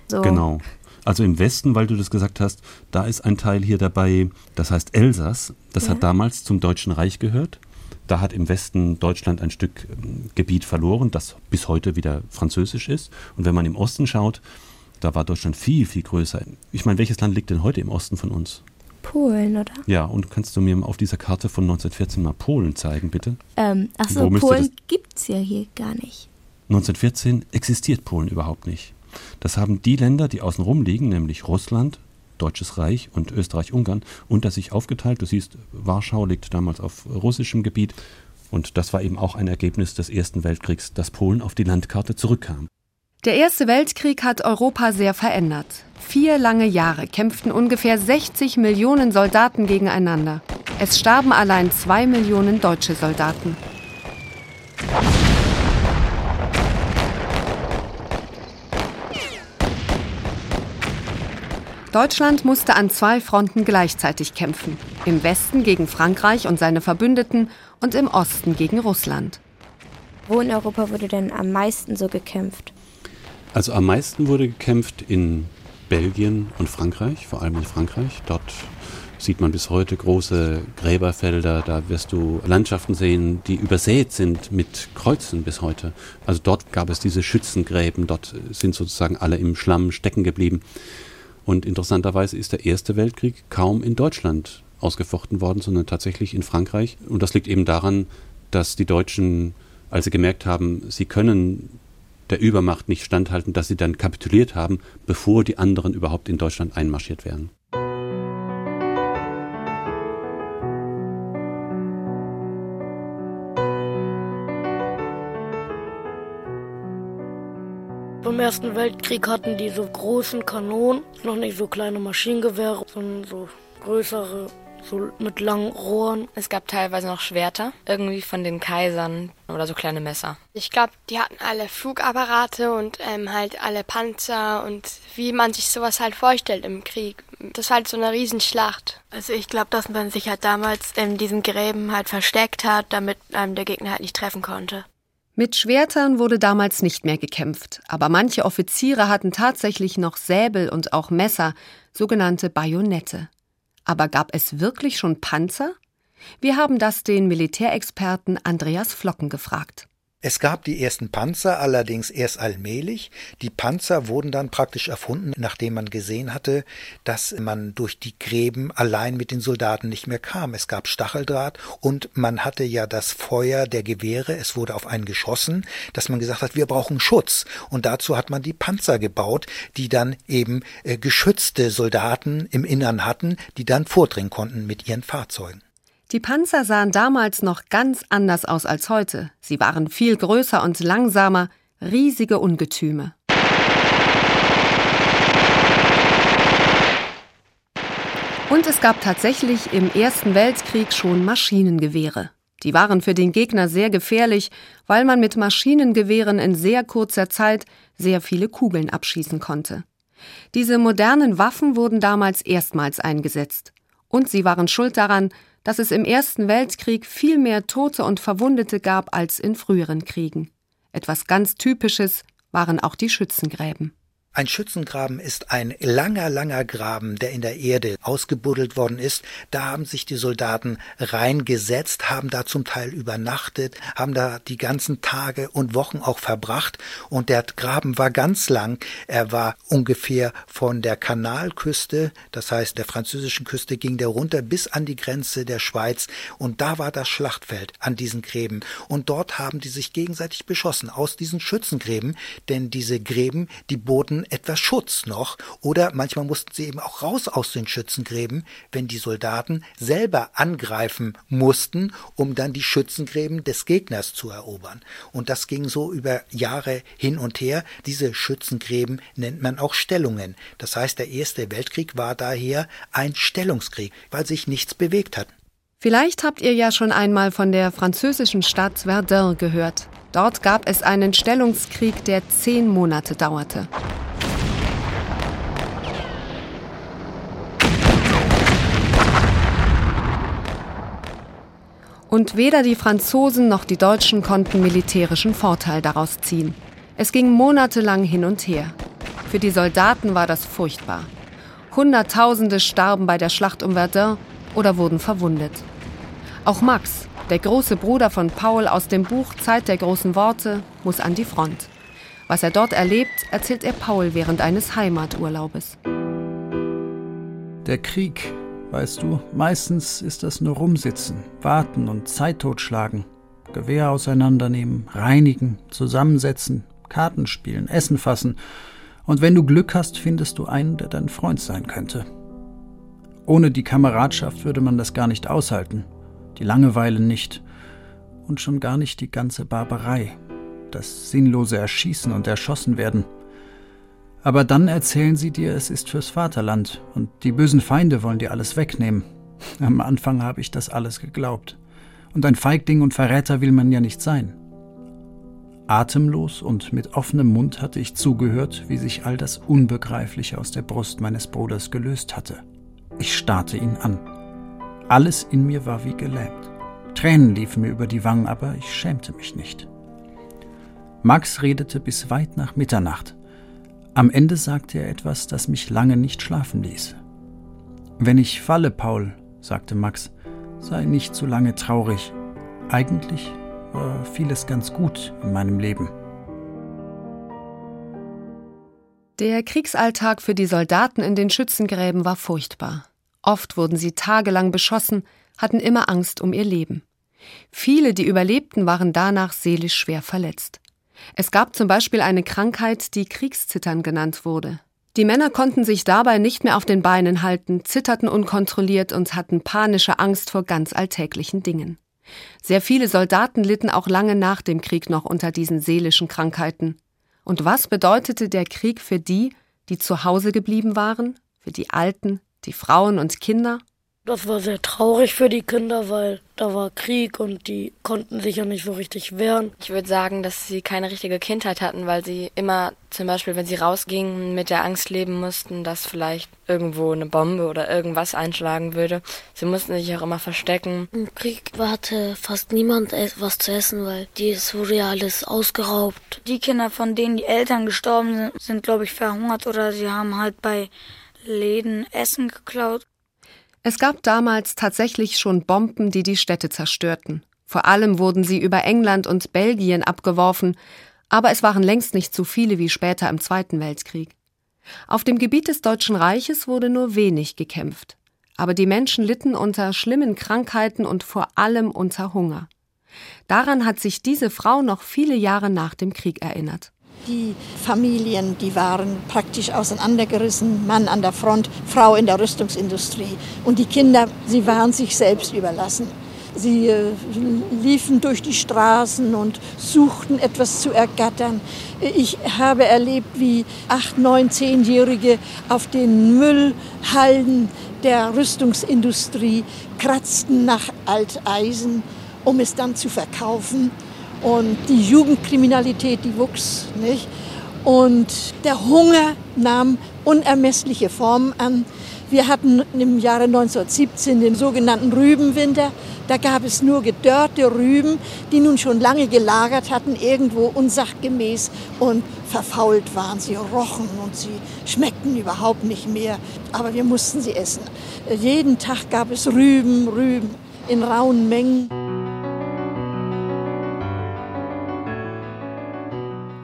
so Genau. Also im Westen, weil du das gesagt hast, da ist ein Teil hier dabei, das heißt Elsass. Das Ja. hat damals zum Deutschen Reich gehört. Da hat im Westen Deutschland ein Stück ähm, Gebiet verloren, das bis heute wieder französisch ist. Und wenn man im Osten schaut, da war Deutschland viel, viel größer. Ich meine, welches Land liegt denn heute im Osten von uns? Polen, oder? Ja, und kannst du mir auf dieser Karte von 1914 mal Polen zeigen, bitte? Ähm, achso, Polen gibt es ja hier gar nicht. 1914 existiert Polen überhaupt nicht. Das haben die Länder, die außen rum liegen, nämlich Russland, Deutsches Reich und Österreich-Ungarn, unter sich aufgeteilt. Du siehst, Warschau liegt damals auf russischem Gebiet. Und das war eben auch ein Ergebnis des Ersten Weltkriegs, dass Polen auf die Landkarte zurückkam. Der Erste Weltkrieg hat Europa sehr verändert. Vier lange Jahre kämpften ungefähr 60 Millionen Soldaten gegeneinander. Es starben allein zwei Millionen deutsche Soldaten. Deutschland musste an zwei Fronten gleichzeitig kämpfen. Im Westen gegen Frankreich und seine Verbündeten und im Osten gegen Russland. Wo in Europa wurde denn am meisten so gekämpft? Also am meisten wurde gekämpft in Belgien und Frankreich, vor allem in Frankreich. Dort sieht man bis heute große Gräberfelder, da wirst du Landschaften sehen, die übersät sind mit Kreuzen bis heute. Also dort gab es diese Schützengräben, dort sind sozusagen alle im Schlamm stecken geblieben. Und interessanterweise ist der Erste Weltkrieg kaum in Deutschland ausgefochten worden, sondern tatsächlich in Frankreich. Und das liegt eben daran, dass die Deutschen, als sie gemerkt haben, sie können der Übermacht nicht standhalten, dass sie dann kapituliert haben, bevor die anderen überhaupt in Deutschland einmarschiert wären. Beim Ersten Weltkrieg hatten die so großen Kanonen, noch nicht so kleine Maschinengewehre, sondern so größere, so mit langen Rohren. Es gab teilweise noch Schwerter, irgendwie von den Kaisern oder so kleine Messer. Ich glaube, die hatten alle Flugapparate und ähm, halt alle Panzer und wie man sich sowas halt vorstellt im Krieg. Das war halt so eine Riesenschlacht. Also ich glaube, dass man sich halt damals in diesen Gräben halt versteckt hat, damit einem der Gegner halt nicht treffen konnte. Mit Schwertern wurde damals nicht mehr gekämpft, aber manche Offiziere hatten tatsächlich noch Säbel und auch Messer, sogenannte Bajonette. Aber gab es wirklich schon Panzer? Wir haben das den Militärexperten Andreas Flocken gefragt. Es gab die ersten Panzer, allerdings erst allmählich. Die Panzer wurden dann praktisch erfunden, nachdem man gesehen hatte, dass man durch die Gräben allein mit den Soldaten nicht mehr kam. Es gab Stacheldraht und man hatte ja das Feuer der Gewehre, es wurde auf einen geschossen, dass man gesagt hat, wir brauchen Schutz. Und dazu hat man die Panzer gebaut, die dann eben äh, geschützte Soldaten im Innern hatten, die dann vordringen konnten mit ihren Fahrzeugen. Die Panzer sahen damals noch ganz anders aus als heute. Sie waren viel größer und langsamer, riesige Ungetüme. Und es gab tatsächlich im Ersten Weltkrieg schon Maschinengewehre. Die waren für den Gegner sehr gefährlich, weil man mit Maschinengewehren in sehr kurzer Zeit sehr viele Kugeln abschießen konnte. Diese modernen Waffen wurden damals erstmals eingesetzt. Und sie waren schuld daran, dass es im Ersten Weltkrieg viel mehr Tote und Verwundete gab als in früheren Kriegen. Etwas ganz Typisches waren auch die Schützengräben. Ein Schützengraben ist ein langer, langer Graben, der in der Erde ausgebuddelt worden ist. Da haben sich die Soldaten reingesetzt, haben da zum Teil übernachtet, haben da die ganzen Tage und Wochen auch verbracht. Und der Graben war ganz lang. Er war ungefähr von der Kanalküste, das heißt der französischen Küste, ging der runter bis an die Grenze der Schweiz. Und da war das Schlachtfeld an diesen Gräben. Und dort haben die sich gegenseitig beschossen aus diesen Schützengräben, denn diese Gräben, die boten etwas Schutz noch oder manchmal mussten sie eben auch raus aus den Schützengräben, wenn die Soldaten selber angreifen mussten, um dann die Schützengräben des Gegners zu erobern. Und das ging so über Jahre hin und her. Diese Schützengräben nennt man auch Stellungen. Das heißt, der Erste Weltkrieg war daher ein Stellungskrieg, weil sich nichts bewegt hat. Vielleicht habt ihr ja schon einmal von der französischen Stadt Verdun gehört. Dort gab es einen Stellungskrieg, der zehn Monate dauerte. Und weder die Franzosen noch die Deutschen konnten militärischen Vorteil daraus ziehen. Es ging monatelang hin und her. Für die Soldaten war das furchtbar. Hunderttausende starben bei der Schlacht um Verdun oder wurden verwundet. Auch Max, der große Bruder von Paul aus dem Buch Zeit der großen Worte, muss an die Front. Was er dort erlebt, erzählt er Paul während eines Heimaturlaubes. Der Krieg, weißt du, meistens ist das nur rumsitzen, warten und Zeit totschlagen, Gewehr auseinandernehmen, reinigen, zusammensetzen, Karten spielen, Essen fassen. Und wenn du Glück hast, findest du einen, der dein Freund sein könnte. Ohne die Kameradschaft würde man das gar nicht aushalten die Langeweile nicht und schon gar nicht die ganze Barbarei, das sinnlose Erschießen und Erschossen werden. Aber dann erzählen sie dir, es ist fürs Vaterland und die bösen Feinde wollen dir alles wegnehmen. Am Anfang habe ich das alles geglaubt. Und ein Feigling und Verräter will man ja nicht sein. Atemlos und mit offenem Mund hatte ich zugehört, wie sich all das Unbegreifliche aus der Brust meines Bruders gelöst hatte. Ich starrte ihn an. Alles in mir war wie gelähmt. Tränen liefen mir über die Wangen, aber ich schämte mich nicht. Max redete bis weit nach Mitternacht. Am Ende sagte er etwas, das mich lange nicht schlafen ließ. Wenn ich falle, Paul, sagte Max, sei nicht zu lange traurig. Eigentlich war vieles ganz gut in meinem Leben. Der Kriegsalltag für die Soldaten in den Schützengräben war furchtbar. Oft wurden sie tagelang beschossen, hatten immer Angst um ihr Leben. Viele, die überlebten, waren danach seelisch schwer verletzt. Es gab zum Beispiel eine Krankheit, die Kriegszittern genannt wurde. Die Männer konnten sich dabei nicht mehr auf den Beinen halten, zitterten unkontrolliert und hatten panische Angst vor ganz alltäglichen Dingen. Sehr viele Soldaten litten auch lange nach dem Krieg noch unter diesen seelischen Krankheiten. Und was bedeutete der Krieg für die, die zu Hause geblieben waren, für die Alten, die Frauen und Kinder? Das war sehr traurig für die Kinder, weil da war Krieg und die konnten sich ja nicht so richtig wehren. Ich würde sagen, dass sie keine richtige Kindheit hatten, weil sie immer zum Beispiel, wenn sie rausgingen, mit der Angst leben mussten, dass vielleicht irgendwo eine Bombe oder irgendwas einschlagen würde. Sie mussten sich auch immer verstecken. Im Krieg hatte fast niemand was zu essen, weil es wurde ja alles ausgeraubt. Die Kinder, von denen die Eltern gestorben sind, sind glaube ich verhungert oder sie haben halt bei Läden Essen geklaut. Es gab damals tatsächlich schon Bomben, die die Städte zerstörten. Vor allem wurden sie über England und Belgien abgeworfen, aber es waren längst nicht so viele wie später im Zweiten Weltkrieg. Auf dem Gebiet des Deutschen Reiches wurde nur wenig gekämpft, aber die Menschen litten unter schlimmen Krankheiten und vor allem unter Hunger. Daran hat sich diese Frau noch viele Jahre nach dem Krieg erinnert. Die Familien, die waren praktisch auseinandergerissen. Mann an der Front, Frau in der Rüstungsindustrie. Und die Kinder, sie waren sich selbst überlassen. Sie äh, liefen durch die Straßen und suchten etwas zu ergattern. Ich habe erlebt, wie acht, neun, zehnjährige auf den Müllhalden der Rüstungsindustrie kratzten nach Alteisen, um es dann zu verkaufen. Und die Jugendkriminalität, die wuchs. Nicht? Und der Hunger nahm unermessliche Formen an. Wir hatten im Jahre 1917 den sogenannten Rübenwinter. Da gab es nur gedörrte Rüben, die nun schon lange gelagert hatten, irgendwo unsachgemäß und verfault waren. Sie rochen und sie schmeckten überhaupt nicht mehr. Aber wir mussten sie essen. Jeden Tag gab es Rüben, Rüben in rauen Mengen.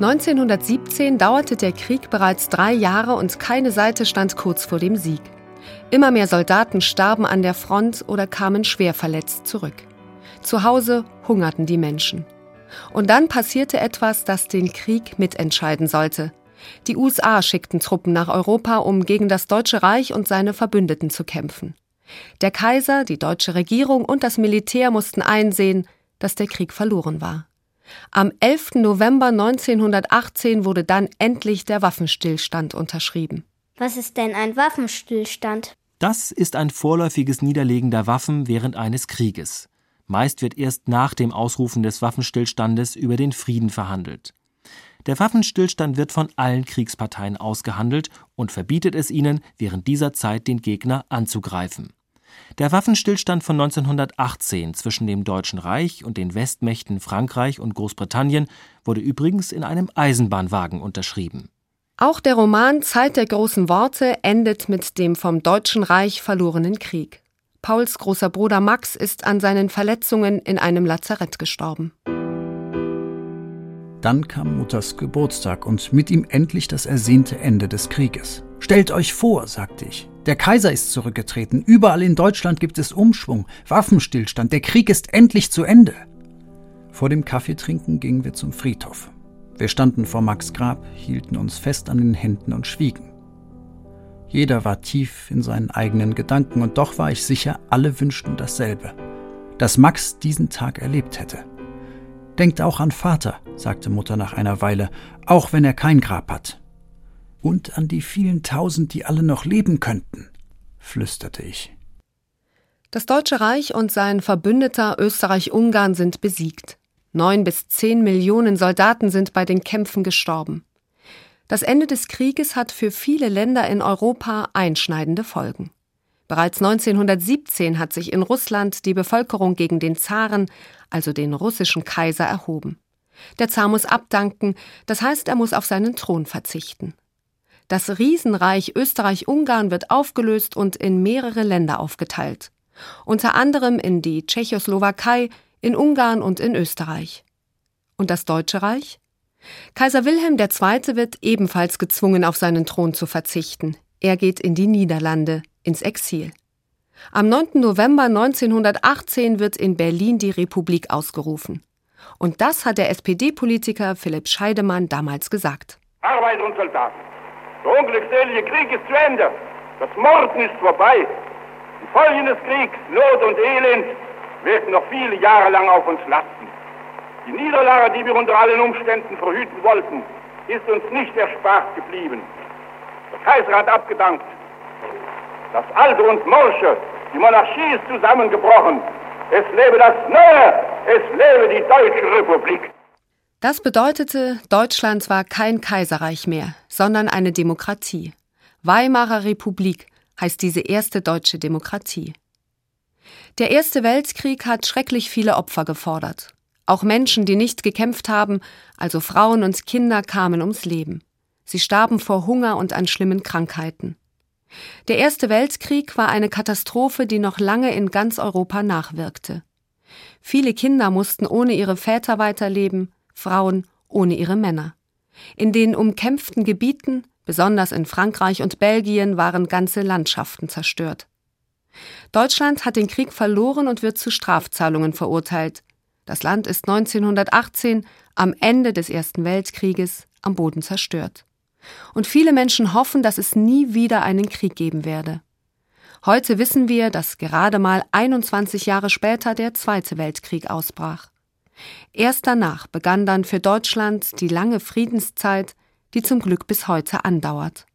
1917 dauerte der Krieg bereits drei Jahre und keine Seite stand kurz vor dem Sieg. Immer mehr Soldaten starben an der Front oder kamen schwer verletzt zurück. Zu Hause hungerten die Menschen. Und dann passierte etwas, das den Krieg mitentscheiden sollte. Die USA schickten Truppen nach Europa, um gegen das Deutsche Reich und seine Verbündeten zu kämpfen. Der Kaiser, die deutsche Regierung und das Militär mussten einsehen, dass der Krieg verloren war. Am 11. November 1918 wurde dann endlich der Waffenstillstand unterschrieben. Was ist denn ein Waffenstillstand? Das ist ein vorläufiges Niederlegen der Waffen während eines Krieges. Meist wird erst nach dem Ausrufen des Waffenstillstandes über den Frieden verhandelt. Der Waffenstillstand wird von allen Kriegsparteien ausgehandelt und verbietet es ihnen, während dieser Zeit den Gegner anzugreifen. Der Waffenstillstand von 1918 zwischen dem Deutschen Reich und den Westmächten Frankreich und Großbritannien wurde übrigens in einem Eisenbahnwagen unterschrieben. Auch der Roman Zeit der großen Worte endet mit dem vom Deutschen Reich verlorenen Krieg. Pauls großer Bruder Max ist an seinen Verletzungen in einem Lazarett gestorben. Dann kam Mutters Geburtstag und mit ihm endlich das ersehnte Ende des Krieges. Stellt euch vor, sagte ich, der Kaiser ist zurückgetreten, überall in Deutschland gibt es Umschwung, Waffenstillstand, der Krieg ist endlich zu Ende. Vor dem Kaffeetrinken gingen wir zum Friedhof. Wir standen vor Max Grab, hielten uns fest an den Händen und schwiegen. Jeder war tief in seinen eigenen Gedanken, und doch war ich sicher, alle wünschten dasselbe, dass Max diesen Tag erlebt hätte. Denkt auch an Vater, sagte Mutter nach einer Weile, auch wenn er kein Grab hat. Und an die vielen Tausend, die alle noch leben könnten, flüsterte ich. Das Deutsche Reich und sein Verbündeter Österreich-Ungarn sind besiegt. Neun bis zehn Millionen Soldaten sind bei den Kämpfen gestorben. Das Ende des Krieges hat für viele Länder in Europa einschneidende Folgen. Bereits 1917 hat sich in Russland die Bevölkerung gegen den Zaren, also den russischen Kaiser, erhoben. Der Zar muss abdanken, das heißt, er muss auf seinen Thron verzichten. Das Riesenreich Österreich-Ungarn wird aufgelöst und in mehrere Länder aufgeteilt. Unter anderem in die Tschechoslowakei, in Ungarn und in Österreich. Und das Deutsche Reich? Kaiser Wilhelm II. wird ebenfalls gezwungen, auf seinen Thron zu verzichten. Er geht in die Niederlande, ins Exil. Am 9. November 1918 wird in Berlin die Republik ausgerufen. Und das hat der SPD-Politiker Philipp Scheidemann damals gesagt. Arbeiter und Soldaten, der unglückselige Krieg ist zu Ende. Das Morden ist vorbei. Die Folgen des Kriegs, Not und Elend, werden noch viele Jahre lang auf uns lasten. Die Niederlage, die wir unter allen Umständen verhüten wollten, ist uns nicht erspart geblieben. Der Kaiser hat abgedankt. Das Alte und Morsche, die Monarchie ist zusammengebrochen. Es lebe das Neue, es lebe die Deutsche Republik. Das bedeutete, Deutschland war kein Kaiserreich mehr, sondern eine Demokratie. Weimarer Republik heißt diese erste deutsche Demokratie. Der Erste Weltkrieg hat schrecklich viele Opfer gefordert. Auch Menschen, die nicht gekämpft haben, also Frauen und Kinder, kamen ums Leben. Sie starben vor Hunger und an schlimmen Krankheiten. Der Erste Weltkrieg war eine Katastrophe, die noch lange in ganz Europa nachwirkte. Viele Kinder mussten ohne ihre Väter weiterleben, Frauen ohne ihre Männer. In den umkämpften Gebieten, besonders in Frankreich und Belgien, waren ganze Landschaften zerstört. Deutschland hat den Krieg verloren und wird zu Strafzahlungen verurteilt. Das Land ist 1918 am Ende des Ersten Weltkrieges am Boden zerstört. Und viele Menschen hoffen, dass es nie wieder einen Krieg geben werde. Heute wissen wir, dass gerade mal 21 Jahre später der Zweite Weltkrieg ausbrach. Erst danach begann dann für Deutschland die lange Friedenszeit, die zum Glück bis heute andauert.